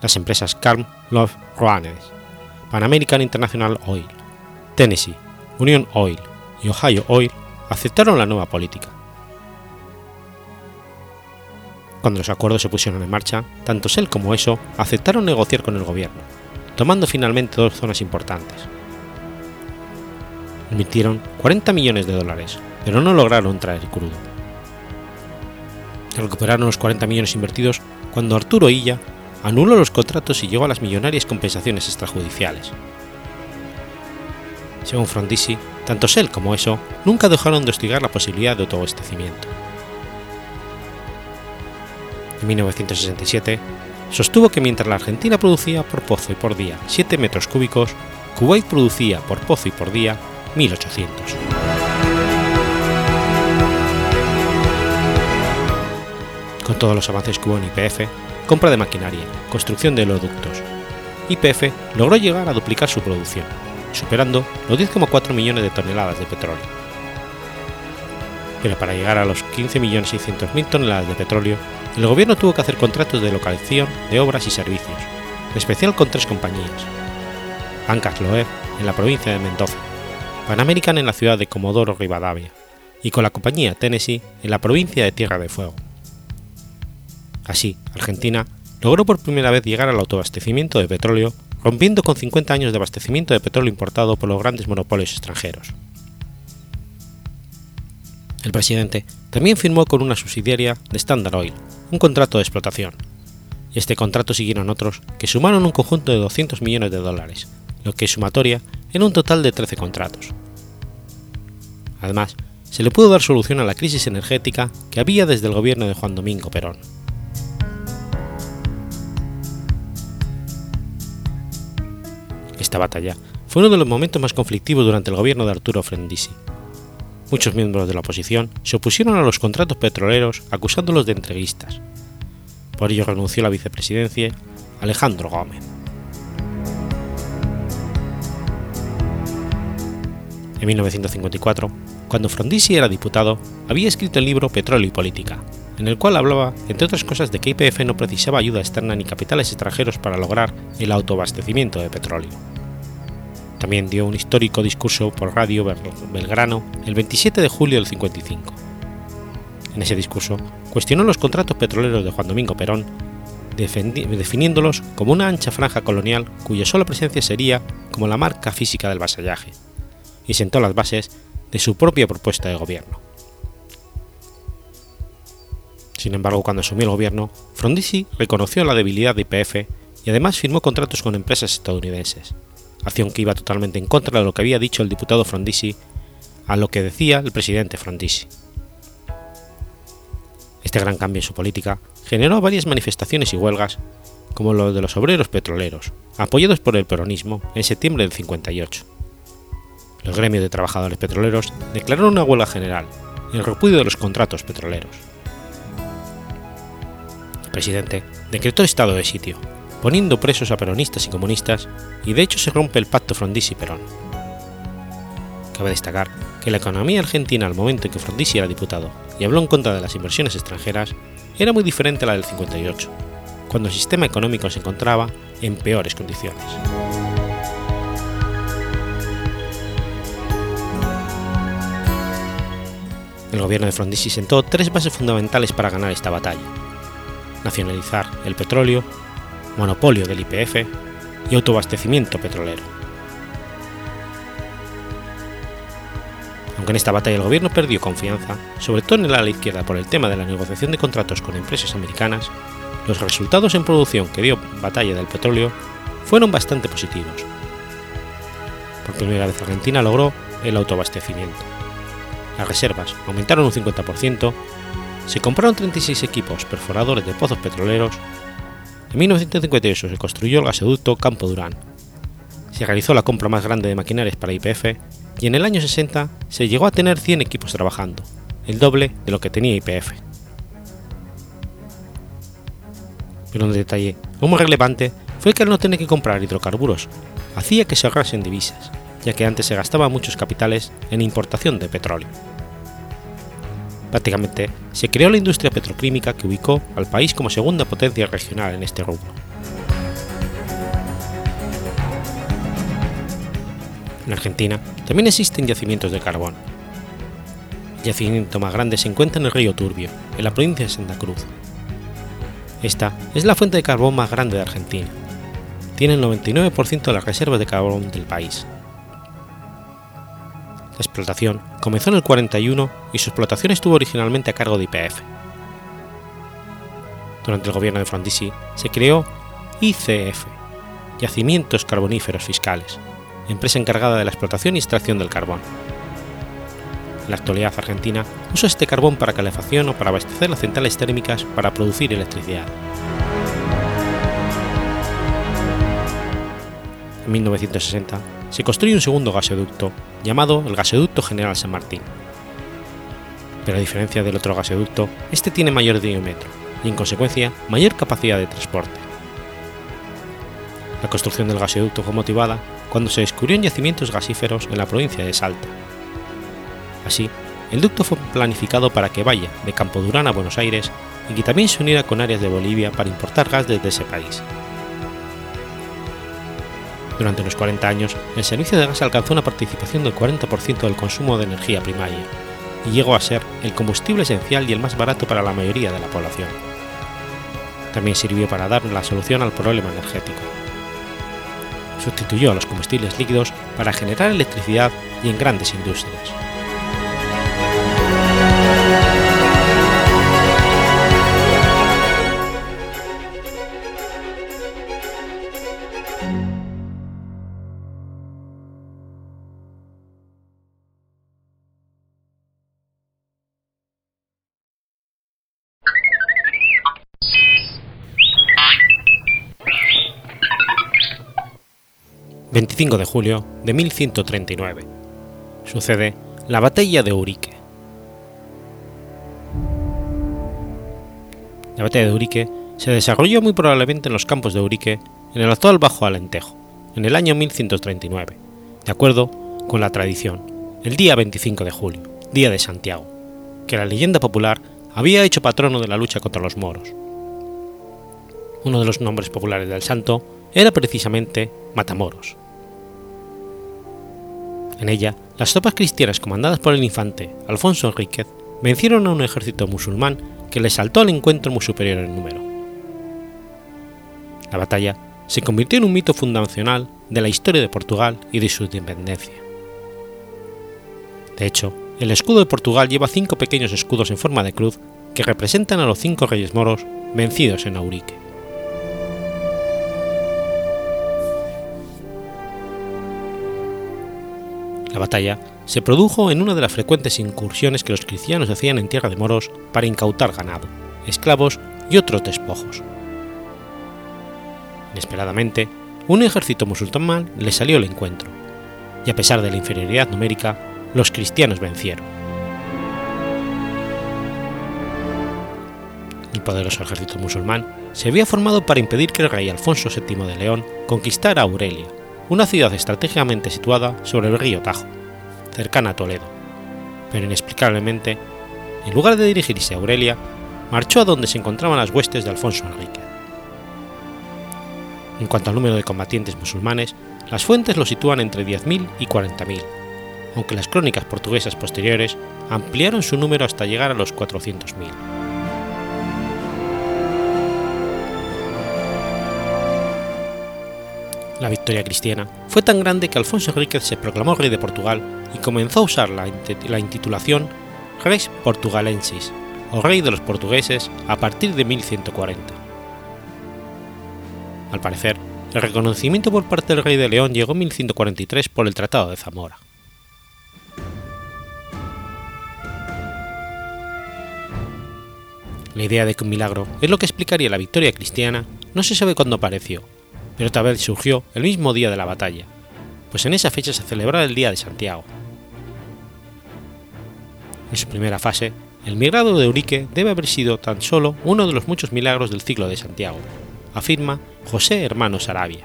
las empresas Carm Love Ruanes, Pan American International Oil, Tennessee, Union Oil y Ohio Oil aceptaron la nueva política. Cuando los acuerdos se pusieron en marcha, tanto Shell como ESO aceptaron negociar con el gobierno, tomando finalmente dos zonas importantes. Invirtieron 40 millones de dólares, pero no lograron traer crudo. Recuperaron los 40 millones invertidos cuando Arturo Illa anuló los contratos y llegó a las millonarias compensaciones extrajudiciales. Según Frondizi, tanto Shell como ESO nunca dejaron de hostigar la posibilidad de autoabastecimiento. En 1967, sostuvo que mientras la Argentina producía por pozo y por día 7 metros cúbicos, Kuwait producía por pozo y por día 1800. Con todos los avances que hubo en compra de maquinaria, construcción de oleoductos, IPF logró llegar a duplicar su producción, superando los 10,4 millones de toneladas de petróleo. Pero para llegar a los 15.600.000 toneladas de petróleo, el gobierno tuvo que hacer contratos de localización de obras y servicios, en especial con tres compañías. Ancas Loer, en la provincia de Mendoza, Pan American en la ciudad de Comodoro Rivadavia, y con la compañía Tennessee en la provincia de Tierra de Fuego. Así, Argentina logró por primera vez llegar al autoabastecimiento de petróleo, rompiendo con 50 años de abastecimiento de petróleo importado por los grandes monopolios extranjeros. El presidente también firmó con una subsidiaria de Standard Oil un contrato de explotación, y este contrato siguieron otros que sumaron un conjunto de 200 millones de dólares, lo que sumatoria era un total de 13 contratos. Además, se le pudo dar solución a la crisis energética que había desde el gobierno de Juan Domingo Perón. Esta batalla fue uno de los momentos más conflictivos durante el gobierno de Arturo Frondizi. Muchos miembros de la oposición se opusieron a los contratos petroleros acusándolos de entreguistas. Por ello renunció a la vicepresidencia Alejandro Gómez. En 1954, cuando Frondizi era diputado, había escrito el libro Petróleo y Política, en el cual hablaba, entre otras cosas, de que IPF no precisaba ayuda externa ni capitales extranjeros para lograr el autoabastecimiento de petróleo. También dio un histórico discurso por Radio Belgrano el 27 de julio del 55. En ese discurso cuestionó los contratos petroleros de Juan Domingo Perón, definiéndolos como una ancha franja colonial cuya sola presencia sería como la marca física del vasallaje, y sentó las bases de su propia propuesta de gobierno. Sin embargo, cuando asumió el gobierno, Frondizi reconoció la debilidad de IPF y además firmó contratos con empresas estadounidenses, acción que iba totalmente en contra de lo que había dicho el diputado Frondizi a lo que decía el presidente Frondizi. Este gran cambio en su política generó varias manifestaciones y huelgas, como lo de los obreros petroleros, apoyados por el peronismo en septiembre del 58. Los gremios de trabajadores petroleros declararon una huelga general y el repudio de los contratos petroleros. El presidente decretó estado de sitio, poniendo presos a peronistas y comunistas, y de hecho se rompe el pacto Frondizi-Perón. Cabe destacar que la economía argentina al momento en que Frondizi era diputado y habló en contra de las inversiones extranjeras era muy diferente a la del 58, cuando el sistema económico se encontraba en peores condiciones. El gobierno de Frondizi sentó tres bases fundamentales para ganar esta batalla. Nacionalizar el petróleo, monopolio del IPF y autoabastecimiento petrolero. Aunque en esta batalla el gobierno perdió confianza, sobre todo en el izquierda por el tema de la negociación de contratos con empresas americanas, los resultados en producción que dio batalla del petróleo fueron bastante positivos. Por primera vez Argentina logró el autoabastecimiento. Las reservas aumentaron un 50%, se compraron 36 equipos perforadores de pozos petroleros en 1958 se construyó el gasoducto Campo Durán. Se realizó la compra más grande de maquinarias para IPF y en el año 60 se llegó a tener 100 equipos trabajando, el doble de lo que tenía IPF. Pero un detalle aún más relevante fue que al no tener que comprar hidrocarburos, hacía que se ahorrasen divisas, ya que antes se gastaban muchos capitales en importación de petróleo. Prácticamente se creó la industria petroquímica que ubicó al país como segunda potencia regional en este rubro. En Argentina también existen yacimientos de carbón. El yacimiento más grande se encuentra en el río Turbio, en la provincia de Santa Cruz. Esta es la fuente de carbón más grande de Argentina. tiene el 99% de las reservas de carbón del país. Explotación comenzó en el 41 y su explotación estuvo originalmente a cargo de IPF. Durante el gobierno de Frondizi se creó ICF, Yacimientos Carboníferos Fiscales, empresa encargada de la explotación y extracción del carbón. En la actualidad Argentina usa este carbón para calefacción o para abastecer las centrales térmicas para producir electricidad. En 1960 se construye un segundo gasoducto llamado el Gasoducto General San Martín. Pero a diferencia del otro gasoducto, este tiene mayor diámetro y en consecuencia mayor capacidad de transporte. La construcción del gasoducto fue motivada cuando se descubrieron yacimientos gasíferos en la provincia de Salta. Así, el ducto fue planificado para que vaya de Campo Durán a Buenos Aires y que también se uniera con áreas de Bolivia para importar gas desde ese país. Durante los 40 años, el servicio de gas alcanzó una participación del 40% del consumo de energía primaria y llegó a ser el combustible esencial y el más barato para la mayoría de la población. También sirvió para dar la solución al problema energético. Sustituyó a los combustibles líquidos para generar electricidad y en grandes industrias. 25 de julio de 1139. Sucede la Batalla de Urique. La Batalla de Urique se desarrolló muy probablemente en los campos de Urique, en el actual Bajo Alentejo, en el año 1139, de acuerdo con la tradición, el día 25 de julio, día de Santiago, que la leyenda popular había hecho patrono de la lucha contra los moros. Uno de los nombres populares del santo era precisamente Matamoros. En ella, las tropas cristianas comandadas por el infante Alfonso Enríquez vencieron a un ejército musulmán que les saltó al encuentro muy superior en número. La batalla se convirtió en un mito fundacional de la historia de Portugal y de su independencia. De hecho, el escudo de Portugal lleva cinco pequeños escudos en forma de cruz que representan a los cinco reyes moros vencidos en Aurique. La batalla se produjo en una de las frecuentes incursiones que los cristianos hacían en tierra de moros para incautar ganado, esclavos y otros despojos. Inesperadamente, un ejército musulmán le salió al encuentro, y a pesar de la inferioridad numérica, los cristianos vencieron. El poderoso ejército musulmán se había formado para impedir que el rey Alfonso VII de León conquistara Aurelia, una ciudad estratégicamente situada sobre el río Tajo, cercana a Toledo, pero inexplicablemente, en lugar de dirigirse a Aurelia, marchó a donde se encontraban las huestes de Alfonso Enrique. En cuanto al número de combatientes musulmanes, las fuentes lo sitúan entre 10.000 y 40.000, aunque las crónicas portuguesas posteriores ampliaron su número hasta llegar a los 400.000. La victoria cristiana fue tan grande que Alfonso Enríquez se proclamó rey de Portugal y comenzó a usar la, intitulación Rex Portugalensis, o rey de los portugueses, a partir de 1140. Al parecer, el reconocimiento por parte del rey de León llegó en 1143 por el Tratado de Zamora. La idea de que un milagro es lo que explicaría la victoria cristiana no se sabe cuándo apareció, pero tal vez surgió el mismo día de la batalla, pues en esa fecha se celebraba el Día de Santiago. En su primera fase, el migrado de Eurique debe haber sido tan solo uno de los muchos milagros del ciclo de Santiago, afirma José Hermano Sarabia.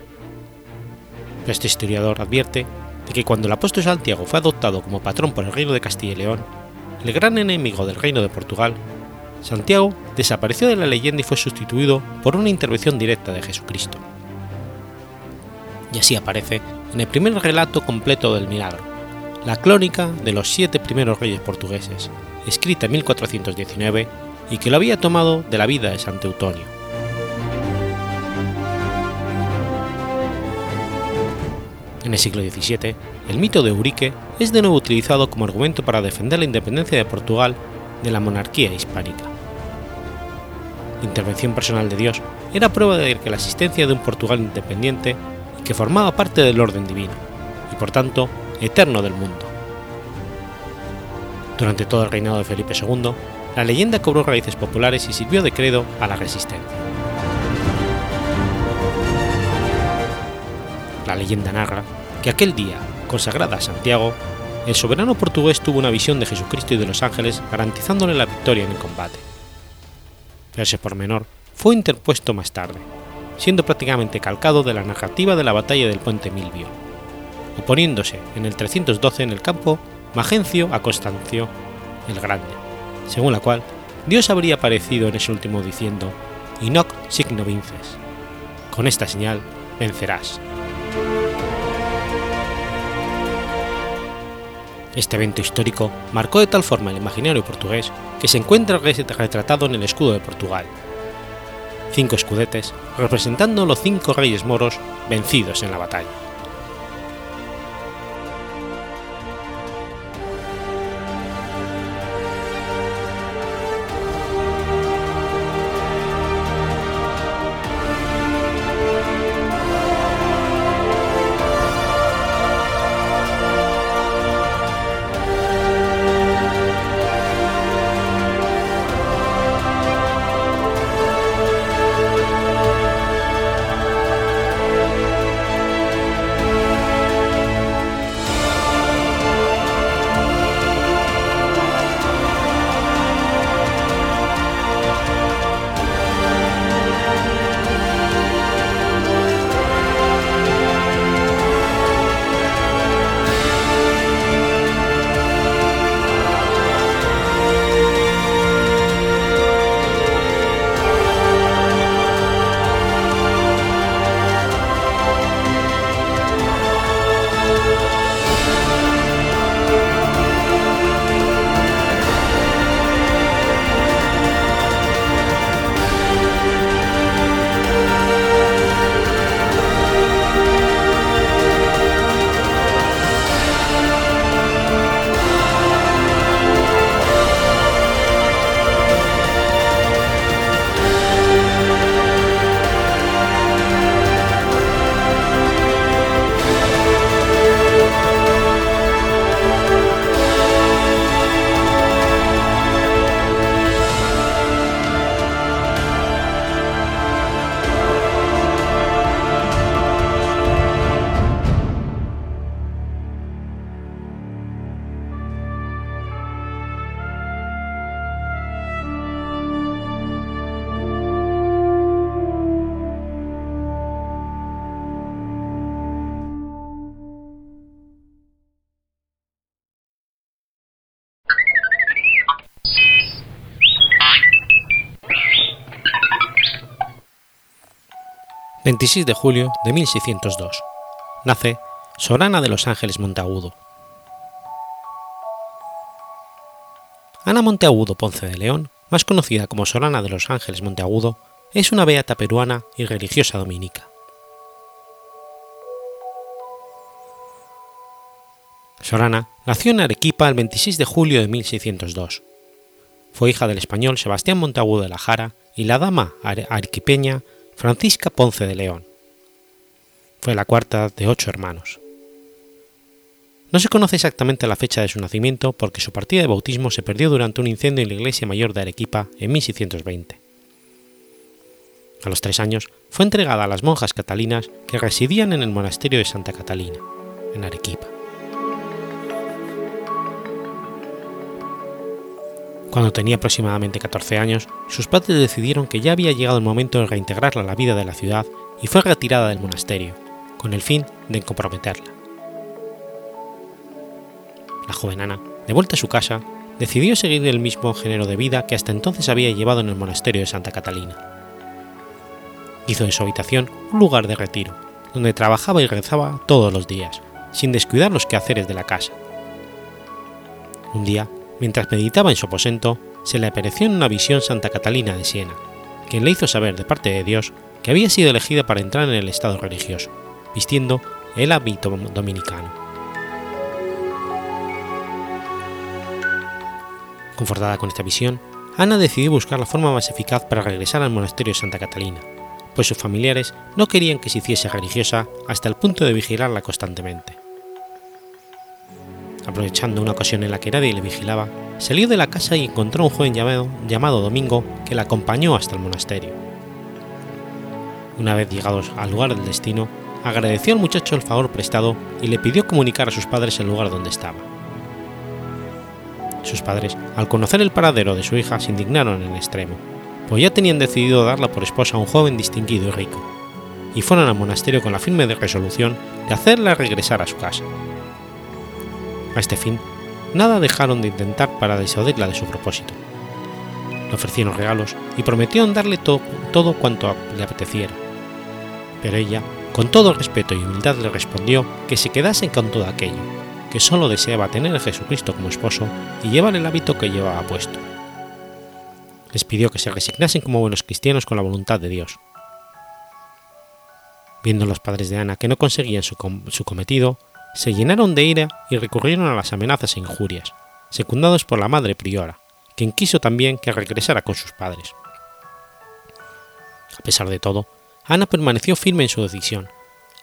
Este historiador advierte de que cuando el apóstol Santiago fue adoptado como patrón por el reino de Castilla y León, el gran enemigo del reino de Portugal, Santiago desapareció de la leyenda y fue sustituido por una intervención directa de Jesucristo y así aparece en el primer relato completo del milagro, la crónica de los siete primeros reyes portugueses, escrita en 1419 y que lo había tomado de la vida de San Teutonio. En el siglo XVII, el mito de Eurique es de nuevo utilizado como argumento para defender la independencia de Portugal de la monarquía hispánica. La intervención personal de Dios era prueba de que la existencia de un Portugal independiente que formaba parte del orden divino, y por tanto eterno del mundo. Durante todo el reinado de Felipe II, la leyenda cobró raíces populares y sirvió de credo a la resistencia. La leyenda narra que aquel día, consagrada a Santiago, el soberano portugués tuvo una visión de Jesucristo y de los ángeles garantizándole la victoria en el combate. Pero ese pormenor fue interpuesto más tarde, siendo prácticamente calcado de la narrativa de la batalla del puente Milvio, oponiéndose en el 312 en el campo Magencio a Constancio el Grande, según la cual Dios habría aparecido en ese último diciendo, Inoc signo vinces, con esta señal vencerás. Este evento histórico marcó de tal forma el imaginario portugués que se encuentra retratado en el escudo de Portugal. Cinco escudetes representando los cinco reyes moros vencidos en la batalla. 26 de julio de 1602. Nace Sorana de los Ángeles Monteagudo. Ana Monteagudo Ponce de León, más conocida como Sorana de los Ángeles Monteagudo, es una beata peruana y religiosa dominica. Sorana nació en Arequipa el 26 de julio de 1602. Fue hija del español Sebastián Monteagudo de la Jara y la dama arequipeña Francisca Ponce de León. Fue la cuarta de ocho hermanos. No se conoce exactamente la fecha de su nacimiento porque su partida de bautismo se perdió durante un incendio en la iglesia mayor de Arequipa en 1620. A los tres años fue entregada a las monjas catalinas que residían en el monasterio de Santa Catalina, en Arequipa. Cuando tenía aproximadamente 14 años, sus padres decidieron que ya había llegado el momento de reintegrarla a la vida de la ciudad y fue retirada del monasterio, con el fin de comprometerla. La joven Ana, de vuelta a su casa, decidió seguir el mismo género de vida que hasta entonces había llevado en el monasterio de Santa Catalina. Hizo de su habitación un lugar de retiro, donde trabajaba y rezaba todos los días, sin descuidar los quehaceres de la casa. Un día Mientras meditaba en su aposento, se le apareció en una visión Santa Catalina de Siena, quien le hizo saber de parte de Dios que había sido elegida para entrar en el estado religioso, vistiendo el hábito dominicano. Confortada con esta visión, Ana decidió buscar la forma más eficaz para regresar al monasterio de Santa Catalina, pues sus familiares no querían que se hiciese religiosa hasta el punto de vigilarla constantemente. Aprovechando una ocasión en la que nadie le vigilaba, salió de la casa y encontró a un joven llamado, llamado Domingo que la acompañó hasta el monasterio. Una vez llegados al lugar del destino, agradeció al muchacho el favor prestado y le pidió comunicar a sus padres el lugar donde estaba. Sus padres, al conocer el paradero de su hija, se indignaron en extremo, pues ya tenían decidido darla por esposa a un joven distinguido y rico, y fueron al monasterio con la firme resolución de hacerla regresar a su casa. A este fin, nada dejaron de intentar para disuadirla de su propósito. Le ofrecieron regalos y prometieron darle todo cuanto le apeteciera. Pero ella, con todo respeto y humildad, le respondió que se quedase con todo aquello, que solo deseaba tener a Jesucristo como esposo y llevar el hábito que llevaba puesto. Les pidió que se resignasen como buenos cristianos con la voluntad de Dios. Viendo los padres de Ana que no conseguían su, su cometido, se llenaron de ira y recurrieron a las amenazas e injurias, secundados por la madre priora, quien quiso también que regresara con sus padres. A pesar de todo, Ana permaneció firme en su decisión,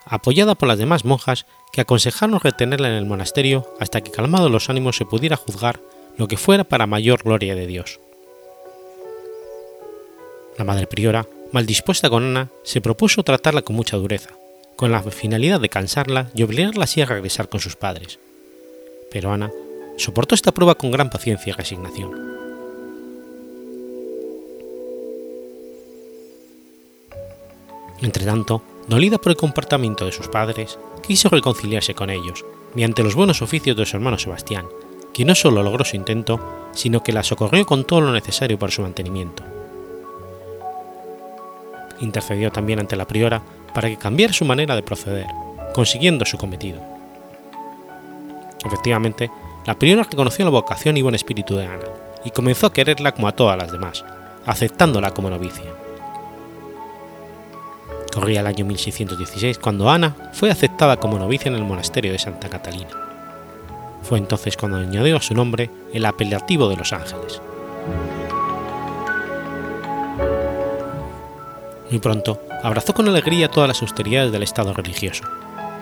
apoyada por las demás monjas que aconsejaron retenerla en el monasterio hasta que calmados los ánimos se pudiera juzgar lo que fuera para mayor gloria de Dios. La madre priora, mal dispuesta con Ana, se propuso tratarla con mucha dureza, con la finalidad de cansarla y obligarla así a regresar con sus padres. Pero Ana soportó esta prueba con gran paciencia y resignación. Entretanto, dolida por el comportamiento de sus padres, quiso reconciliarse con ellos, mediante los buenos oficios de su hermano Sebastián, quien no solo logró su intento, sino que la socorrió con todo lo necesario para su mantenimiento. Intercedió también ante la priora para que cambiara su manera de proceder, consiguiendo su cometido. Efectivamente, la priora reconoció la vocación y buen espíritu de Ana, y comenzó a quererla como a todas las demás, aceptándola como novicia. Corría el año 1616 cuando Ana fue aceptada como novicia en el monasterio de Santa Catalina. Fue entonces cuando añadió a su nombre el apelativo de los ángeles. Muy pronto abrazó con alegría todas las austeridades del estado religioso,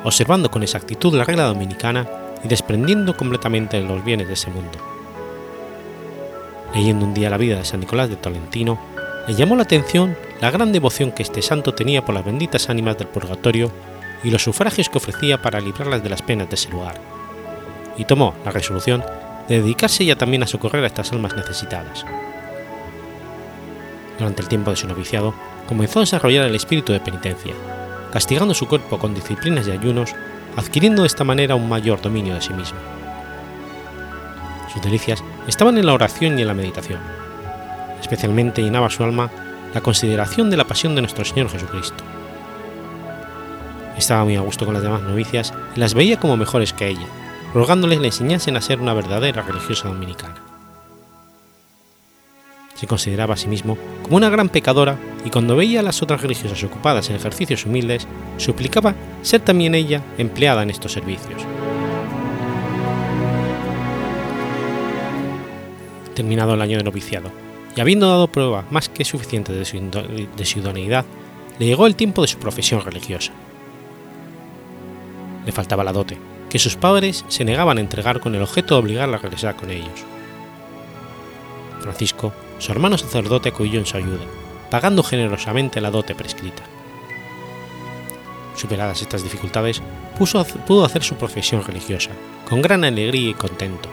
observando con exactitud la regla dominicana y desprendiendo completamente de los bienes de ese mundo. Leyendo un día la vida de San Nicolás de Tolentino, le llamó la atención la gran devoción que este santo tenía por las benditas ánimas del purgatorio y los sufragios que ofrecía para librarlas de las penas de ese lugar, y tomó la resolución de dedicarse ella también a socorrer a estas almas necesitadas. Durante el tiempo de su noviciado, comenzó a desarrollar el espíritu de penitencia, castigando su cuerpo con disciplinas y ayunos, adquiriendo de esta manera un mayor dominio de sí mismo. Sus delicias estaban en la oración y en la meditación. Especialmente llenaba su alma la consideración de la pasión de nuestro Señor Jesucristo. Estaba muy a gusto con las demás novicias y las veía como mejores que ella, rogándoles le enseñasen a ser una verdadera religiosa dominicana. Se consideraba a sí mismo como una gran pecadora y cuando veía a las otras religiosas ocupadas en ejercicios humildes, suplicaba ser también ella empleada en estos servicios. Terminado el año de noviciado, y habiendo dado prueba más que suficiente de su, de su idoneidad, le llegó el tiempo de su profesión religiosa. Le faltaba la dote, que sus padres se negaban a entregar con el objeto de obligarla a regresar con ellos. Francisco, su hermano sacerdote, acudió en su ayuda, pagando generosamente la dote prescrita. Superadas estas dificultades, pudo hacer su profesión religiosa, con gran alegría y contento.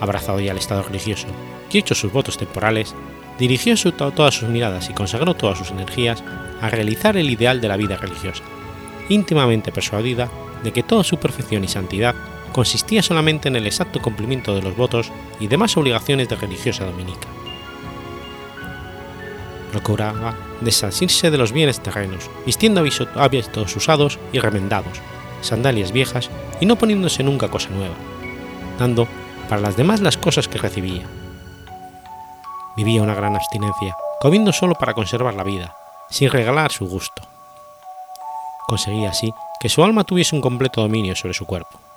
Abrazado ya al estado religioso y hecho sus votos temporales, dirigió todas sus miradas y consagró todas sus energías a realizar el ideal de la vida religiosa, íntimamente persuadida de que toda su perfección y santidad consistía solamente en el exacto cumplimiento de los votos y demás obligaciones de religiosa dominica. Procuraba desasirse de los bienes terrenos, vistiendo hábitos usados y remendados, sandalias viejas y no poniéndose nunca cosa nueva, dando para las demás las cosas que recibía. Vivía una gran abstinencia, comiendo solo para conservar la vida, sin regalar su gusto. conseguía así que su alma tuviese un completo dominio sobre su cuerpo.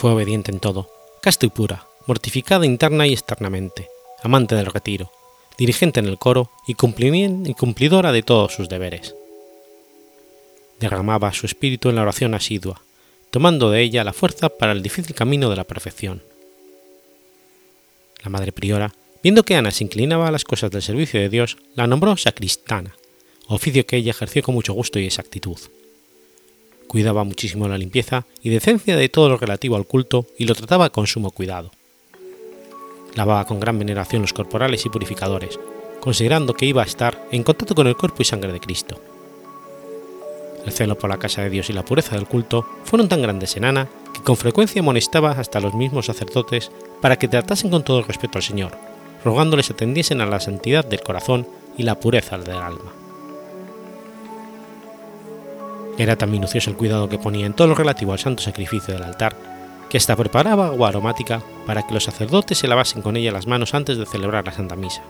Fue obediente en todo, casta y pura, mortificada interna y externamente, amante del retiro, dirigente en el coro y, y cumplidora de todos sus deberes. Derramaba su espíritu en la oración asidua, tomando de ella la fuerza para el difícil camino de la perfección. La madre priora, viendo que Ana se inclinaba a las cosas del servicio de Dios, la nombró sacristana, oficio que ella ejerció con mucho gusto y exactitud. Cuidaba muchísimo la limpieza y decencia de todo lo relativo al culto y lo trataba con sumo cuidado. Lavaba con gran veneración los corporales y purificadores, considerando que iba a estar en contacto con el cuerpo y sangre de Cristo. El celo por la casa de Dios y la pureza del culto fueron tan grandes en Ana que con frecuencia amonestaba hasta los mismos sacerdotes para que tratasen con todo respeto al Señor, rogándoles atendiesen a la santidad del corazón y la pureza del alma. Era tan minucioso el cuidado que ponía en todo lo relativo al santo sacrificio del altar, que hasta preparaba agua aromática para que los sacerdotes se lavasen con ella las manos antes de celebrar la Santa Misa.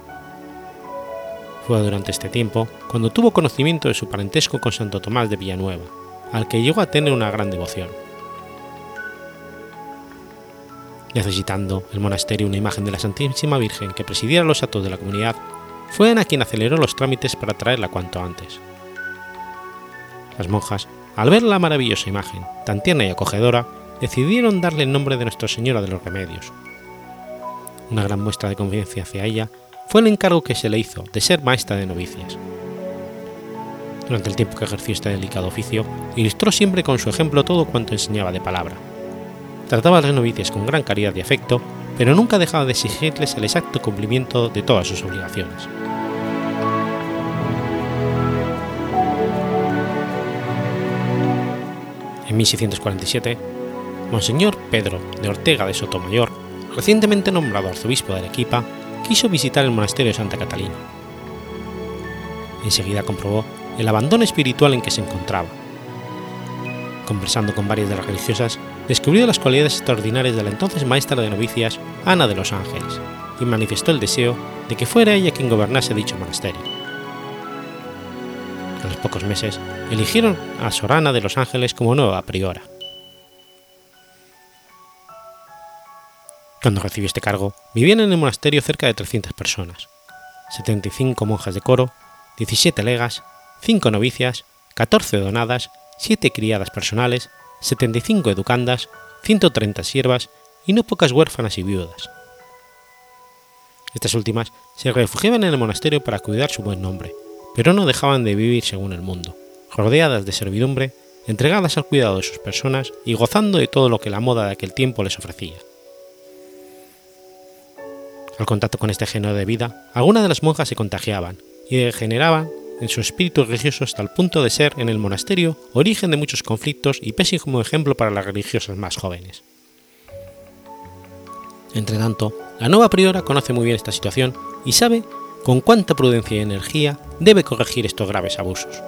Fue durante este tiempo cuando tuvo conocimiento de su parentesco con Santo Tomás de Villanueva, al que llegó a tener una gran devoción. Necesitando el monasterio una imagen de la Santísima Virgen que presidiera los actos de la comunidad, fue Ana quien aceleró los trámites para traerla cuanto antes. Las monjas, al ver la maravillosa imagen, tan tierna y acogedora, decidieron darle el nombre de Nuestra Señora de los Remedios. Una gran muestra de confianza hacia ella fue el encargo que se le hizo de ser maestra de novicias. Durante el tiempo que ejerció este delicado oficio, ilustró siempre con su ejemplo todo cuanto enseñaba de palabra. Trataba a las novicias con gran caridad y afecto, pero nunca dejaba de exigirles el exacto cumplimiento de todas sus obligaciones. En 1647, Monseñor Pedro de Ortega de Sotomayor, recientemente nombrado arzobispo de Arequipa, quiso visitar el monasterio de Santa Catalina. Enseguida comprobó el abandono espiritual en que se encontraba. Conversando con varias de las religiosas, descubrió las cualidades extraordinarias de la entonces maestra de novicias, Ana de los Ángeles, y manifestó el deseo de que fuera ella quien gobernase dicho monasterio. A los pocos meses, eligieron a Sorana de los Ángeles como nueva priora. Cuando recibió este cargo, vivían en el monasterio cerca de 300 personas, 75 monjas de coro, 17 legas, 5 novicias, 14 donadas, 7 criadas personales, 75 educandas, 130 siervas y no pocas huérfanas y viudas. Estas últimas se refugiaban en el monasterio para cuidar su buen nombre, pero no dejaban de vivir según el mundo, rodeadas de servidumbre, entregadas al cuidado de sus personas y gozando de todo lo que la moda de aquel tiempo les ofrecía. Al contacto con este género de vida, algunas de las monjas se contagiaban y degeneraban en su espíritu religioso hasta el punto de ser en el monasterio origen de muchos conflictos y pésimo ejemplo para las religiosas más jóvenes. Entretanto, la nueva priora conoce muy bien esta situación y sabe con cuánta prudencia y energía debe corregir estos graves abusos.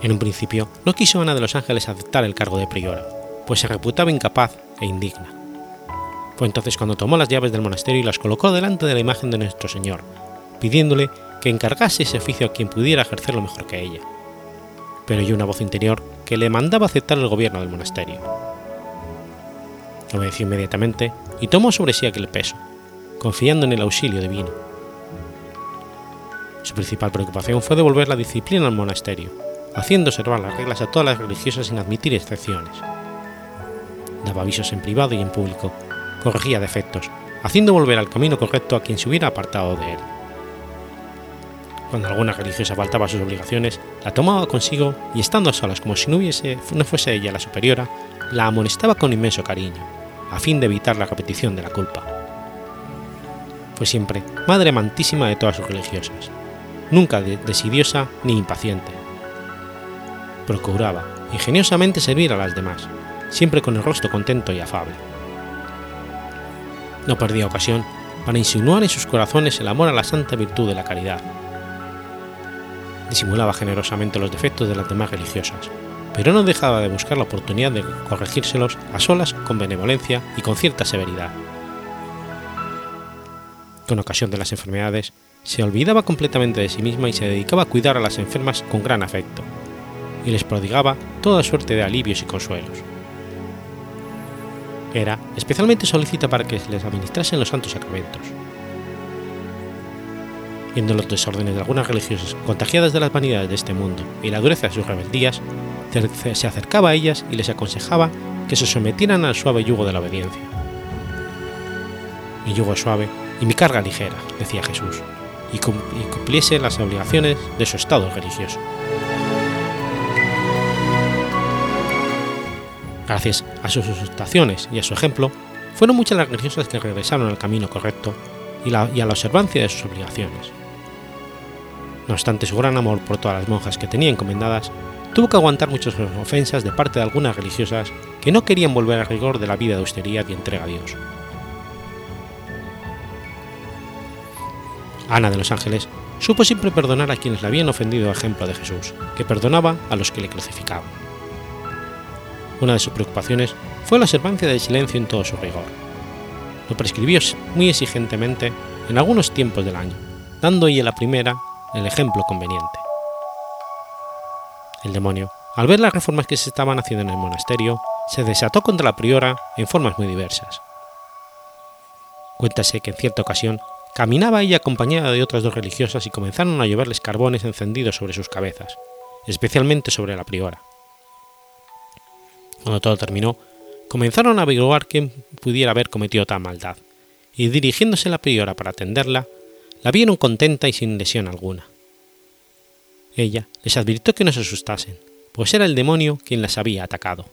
En un principio, no quiso Ana de los Ángeles aceptar el cargo de priora, pues se reputaba incapaz e indigna. Fue entonces cuando tomó las llaves del monasterio y las colocó delante de la imagen de nuestro Señor, pidiéndole que encargase ese oficio a quien pudiera ejercerlo mejor que ella. Pero oyó una voz interior que le mandaba aceptar el gobierno del monasterio. Obedeció inmediatamente y tomó sobre sí aquel peso, confiando en el auxilio divino. Su principal preocupación fue devolver la disciplina al monasterio, haciendo observar las reglas a todas las religiosas sin admitir excepciones. Daba avisos en privado y en público, corregía defectos, haciendo volver al camino correcto a quien se hubiera apartado de él. Cuando alguna religiosa faltaba a sus obligaciones, la tomaba consigo y estando a solas como si no, hubiese, no fuese ella la superiora, la amonestaba con inmenso cariño, a fin de evitar la repetición de la culpa. Fue siempre madre amantísima de todas sus religiosas, nunca desidiosa ni impaciente, procuraba ingeniosamente servir a las demás, siempre con el rostro contento y afable. No perdía ocasión para insinuar en sus corazones el amor a la santa virtud de la caridad. Disimulaba generosamente los defectos de las demás religiosas, pero no dejaba de buscar la oportunidad de corregírselos a solas con benevolencia y con cierta severidad, Con ocasión de las enfermedades, se olvidaba completamente de sí misma y se dedicaba a cuidar a las enfermas con gran afecto, y les prodigaba toda suerte de alivios y consuelos. Era especialmente solícita para que les administrasen los santos sacramentos. Viendo los desórdenes de algunas religiosas contagiadas de las vanidades de este mundo y la dureza de sus rebeldías, se acercaba a ellas y les aconsejaba que se sometieran al suave yugo de la obediencia. Mi yugo es suave y mi carga ligera, decía Jesús, y cumpliese las obligaciones de su estado religioso. Gracias a sus exhortaciones y a su ejemplo, fueron muchas las religiosas que regresaron al camino correcto y, a la observancia de sus obligaciones. No obstante su gran amor por todas las monjas que tenía encomendadas, tuvo que aguantar muchas ofensas de parte de algunas religiosas que no querían volver al rigor de la vida de austeridad y entrega a Dios. Ana de los Ángeles supo siempre perdonar a quienes le habían ofendido a ejemplo de Jesús, que perdonaba a los que le crucificaban. Una de sus preocupaciones fue la observancia del silencio en todo su rigor. Lo prescribió muy exigentemente en algunos tiempos del año, dando ella la primera el ejemplo conveniente. El demonio, al ver las reformas que se estaban haciendo en el monasterio, se desató contra la priora en formas muy diversas. Cuéntase que en cierta ocasión caminaba ella acompañada de otras dos religiosas y comenzaron a lloverles carbones encendidos sobre sus cabezas, especialmente sobre la priora. Cuando todo terminó, comenzaron a averiguar quién pudiera haber cometido tal maldad, y dirigiéndose a la priora para atenderla, la vieron contenta y sin lesión alguna. Ella les advirtió que no se asustasen, pues era el demonio quien las había atacado.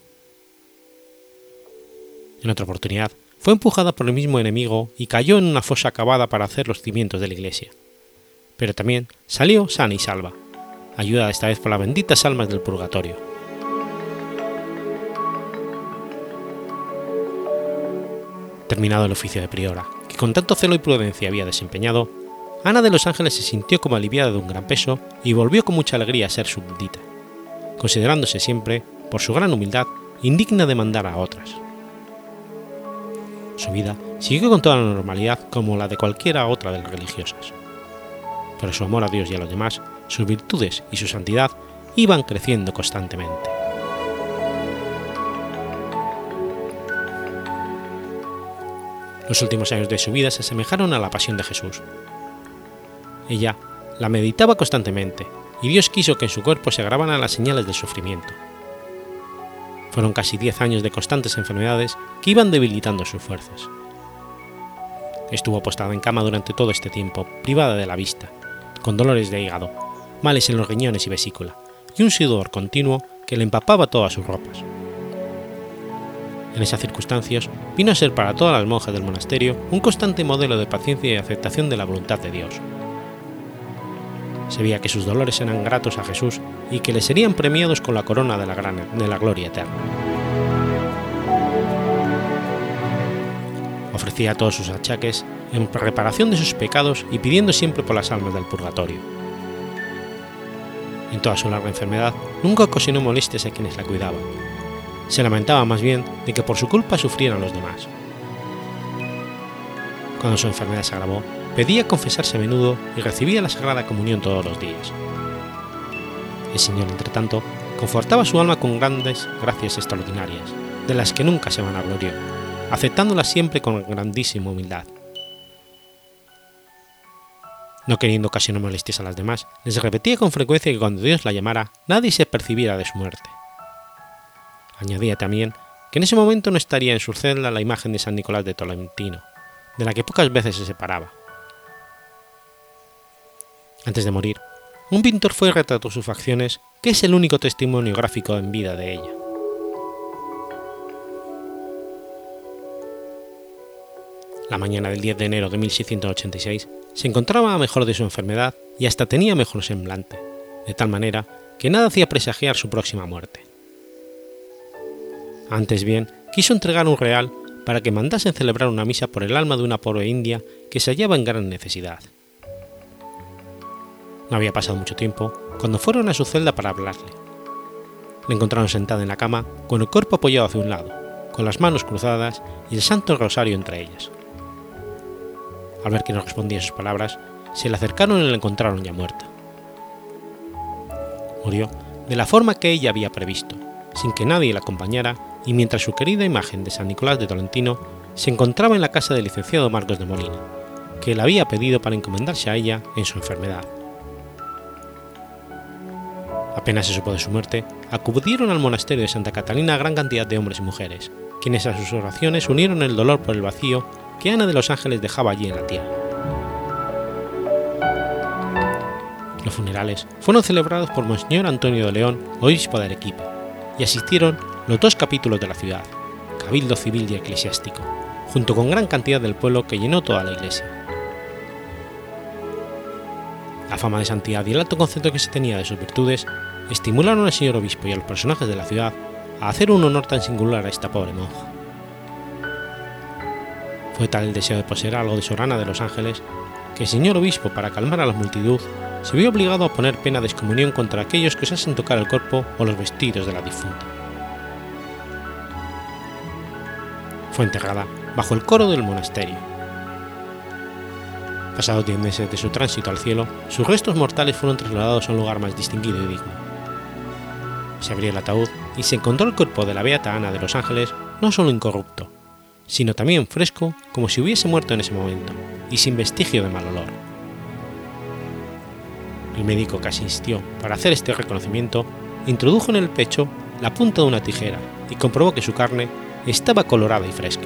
En otra oportunidad, fue empujada por el mismo enemigo y cayó en una fosa cavada para hacer los cimientos de la iglesia. Pero también salió sana y salva, ayudada esta vez por las benditas almas del purgatorio. Terminado el oficio de priora, que con tanto celo y prudencia había desempeñado, Ana de los Ángeles se sintió como aliviada de un gran peso y volvió con mucha alegría a ser súbdita, considerándose siempre, por su gran humildad, indigna de mandar a otras. Su vida siguió con toda la normalidad como la de cualquiera otra de las religiosas. Pero su amor a Dios y a los demás, sus virtudes y su santidad iban creciendo constantemente. Los últimos años de su vida se asemejaron a la pasión de Jesús. Ella la meditaba constantemente, y Dios quiso que en su cuerpo se grabaran las señales del sufrimiento. Fueron casi diez años de constantes enfermedades que iban debilitando sus fuerzas. Estuvo postada en cama durante todo este tiempo, privada de la vista, con dolores de hígado, males en los riñones y vesícula, y un sudor continuo que le empapaba todas sus ropas. En esas circunstancias, vino a ser para todas las monjas del monasterio un constante modelo de paciencia y aceptación de la voluntad de Dios. Se veía que sus dolores eran gratos a Jesús y que le serían premiados con la corona de la, gloria eterna. Ofrecía todos sus achaques en reparación de sus pecados y pidiendo siempre por las almas del purgatorio. En toda su larga enfermedad nunca ocasionó molestias a quienes la cuidaban, se lamentaba más bien de que por su culpa sufrieran los demás. Cuando su enfermedad se agravó, pedía confesarse a menudo y recibía la Sagrada Comunión todos los días. El Señor, entre tanto, confortaba su alma con grandes gracias extraordinarias, de las que nunca se van a vanaglorió, aceptándolas siempre con grandísima humildad. No queriendo ocasionar molestias a las demás, les repetía con frecuencia que cuando Dios la llamara, nadie se percibiera de su muerte. Añadía también que en ese momento no estaría en su celda la imagen de San Nicolás de Tolentino, de la que pocas veces se separaba. Antes de morir, un pintor fue y retrató sus facciones, que es el único testimonio gráfico en vida de ella. La mañana del 10 de enero de 1686 se encontraba mejor de su enfermedad y hasta tenía mejor semblante, de tal manera que nada hacía presagiar su próxima muerte. Antes bien, quiso entregar un real para que mandasen celebrar una misa por el alma de una pobre india que se hallaba en gran necesidad. No había pasado mucho tiempo cuando fueron a su celda para hablarle. Le encontraron sentada en la cama, con el cuerpo apoyado hacia un lado, con las manos cruzadas y el santo rosario entre ellas. al ver que no respondía a sus palabras, se le acercaron y la encontraron ya muerta. Murió de la forma que ella había previsto, sin que nadie la acompañara y mientras su querida imagen de San Nicolás de Tolentino se encontraba en la casa del licenciado Marcos de Molina, que le había pedido para encomendarse a ella en su enfermedad. Apenas se supo de su muerte, acudieron al monasterio de Santa Catalina gran cantidad de hombres y mujeres, quienes a sus oraciones unieron el dolor por el vacío que Ana de los Ángeles dejaba allí en la tierra. Los funerales fueron celebrados por Monseñor Antonio de León, obispo de Arequipa, y asistieron los dos capítulos de la ciudad, cabildo civil y eclesiástico, junto con gran cantidad del pueblo que llenó toda la iglesia. La fama de santidad y el alto concepto que se tenía de sus virtudes estimularon al señor obispo y a los personajes de la ciudad a hacer un honor tan singular a esta pobre monja. Fue tal el deseo de poseer algo de Sorana de los Ángeles que el señor obispo, para calmar a la multitud, se vio obligado a poner pena de excomunión contra aquellos que osasen tocar el cuerpo o los vestidos de la difunta. Fue enterrada bajo el coro del monasterio. Pasados diez meses de su tránsito al cielo, sus restos mortales fueron trasladados a un lugar más distinguido y digno. Se abrió el ataúd y se encontró el cuerpo de la Beata Ana de los Ángeles no solo incorrupto, sino también fresco como si hubiese muerto en ese momento, y sin vestigio de mal olor. El médico que asistió para hacer este reconocimiento introdujo en el pecho la punta de una tijera y comprobó que su carne estaba colorada y fresca.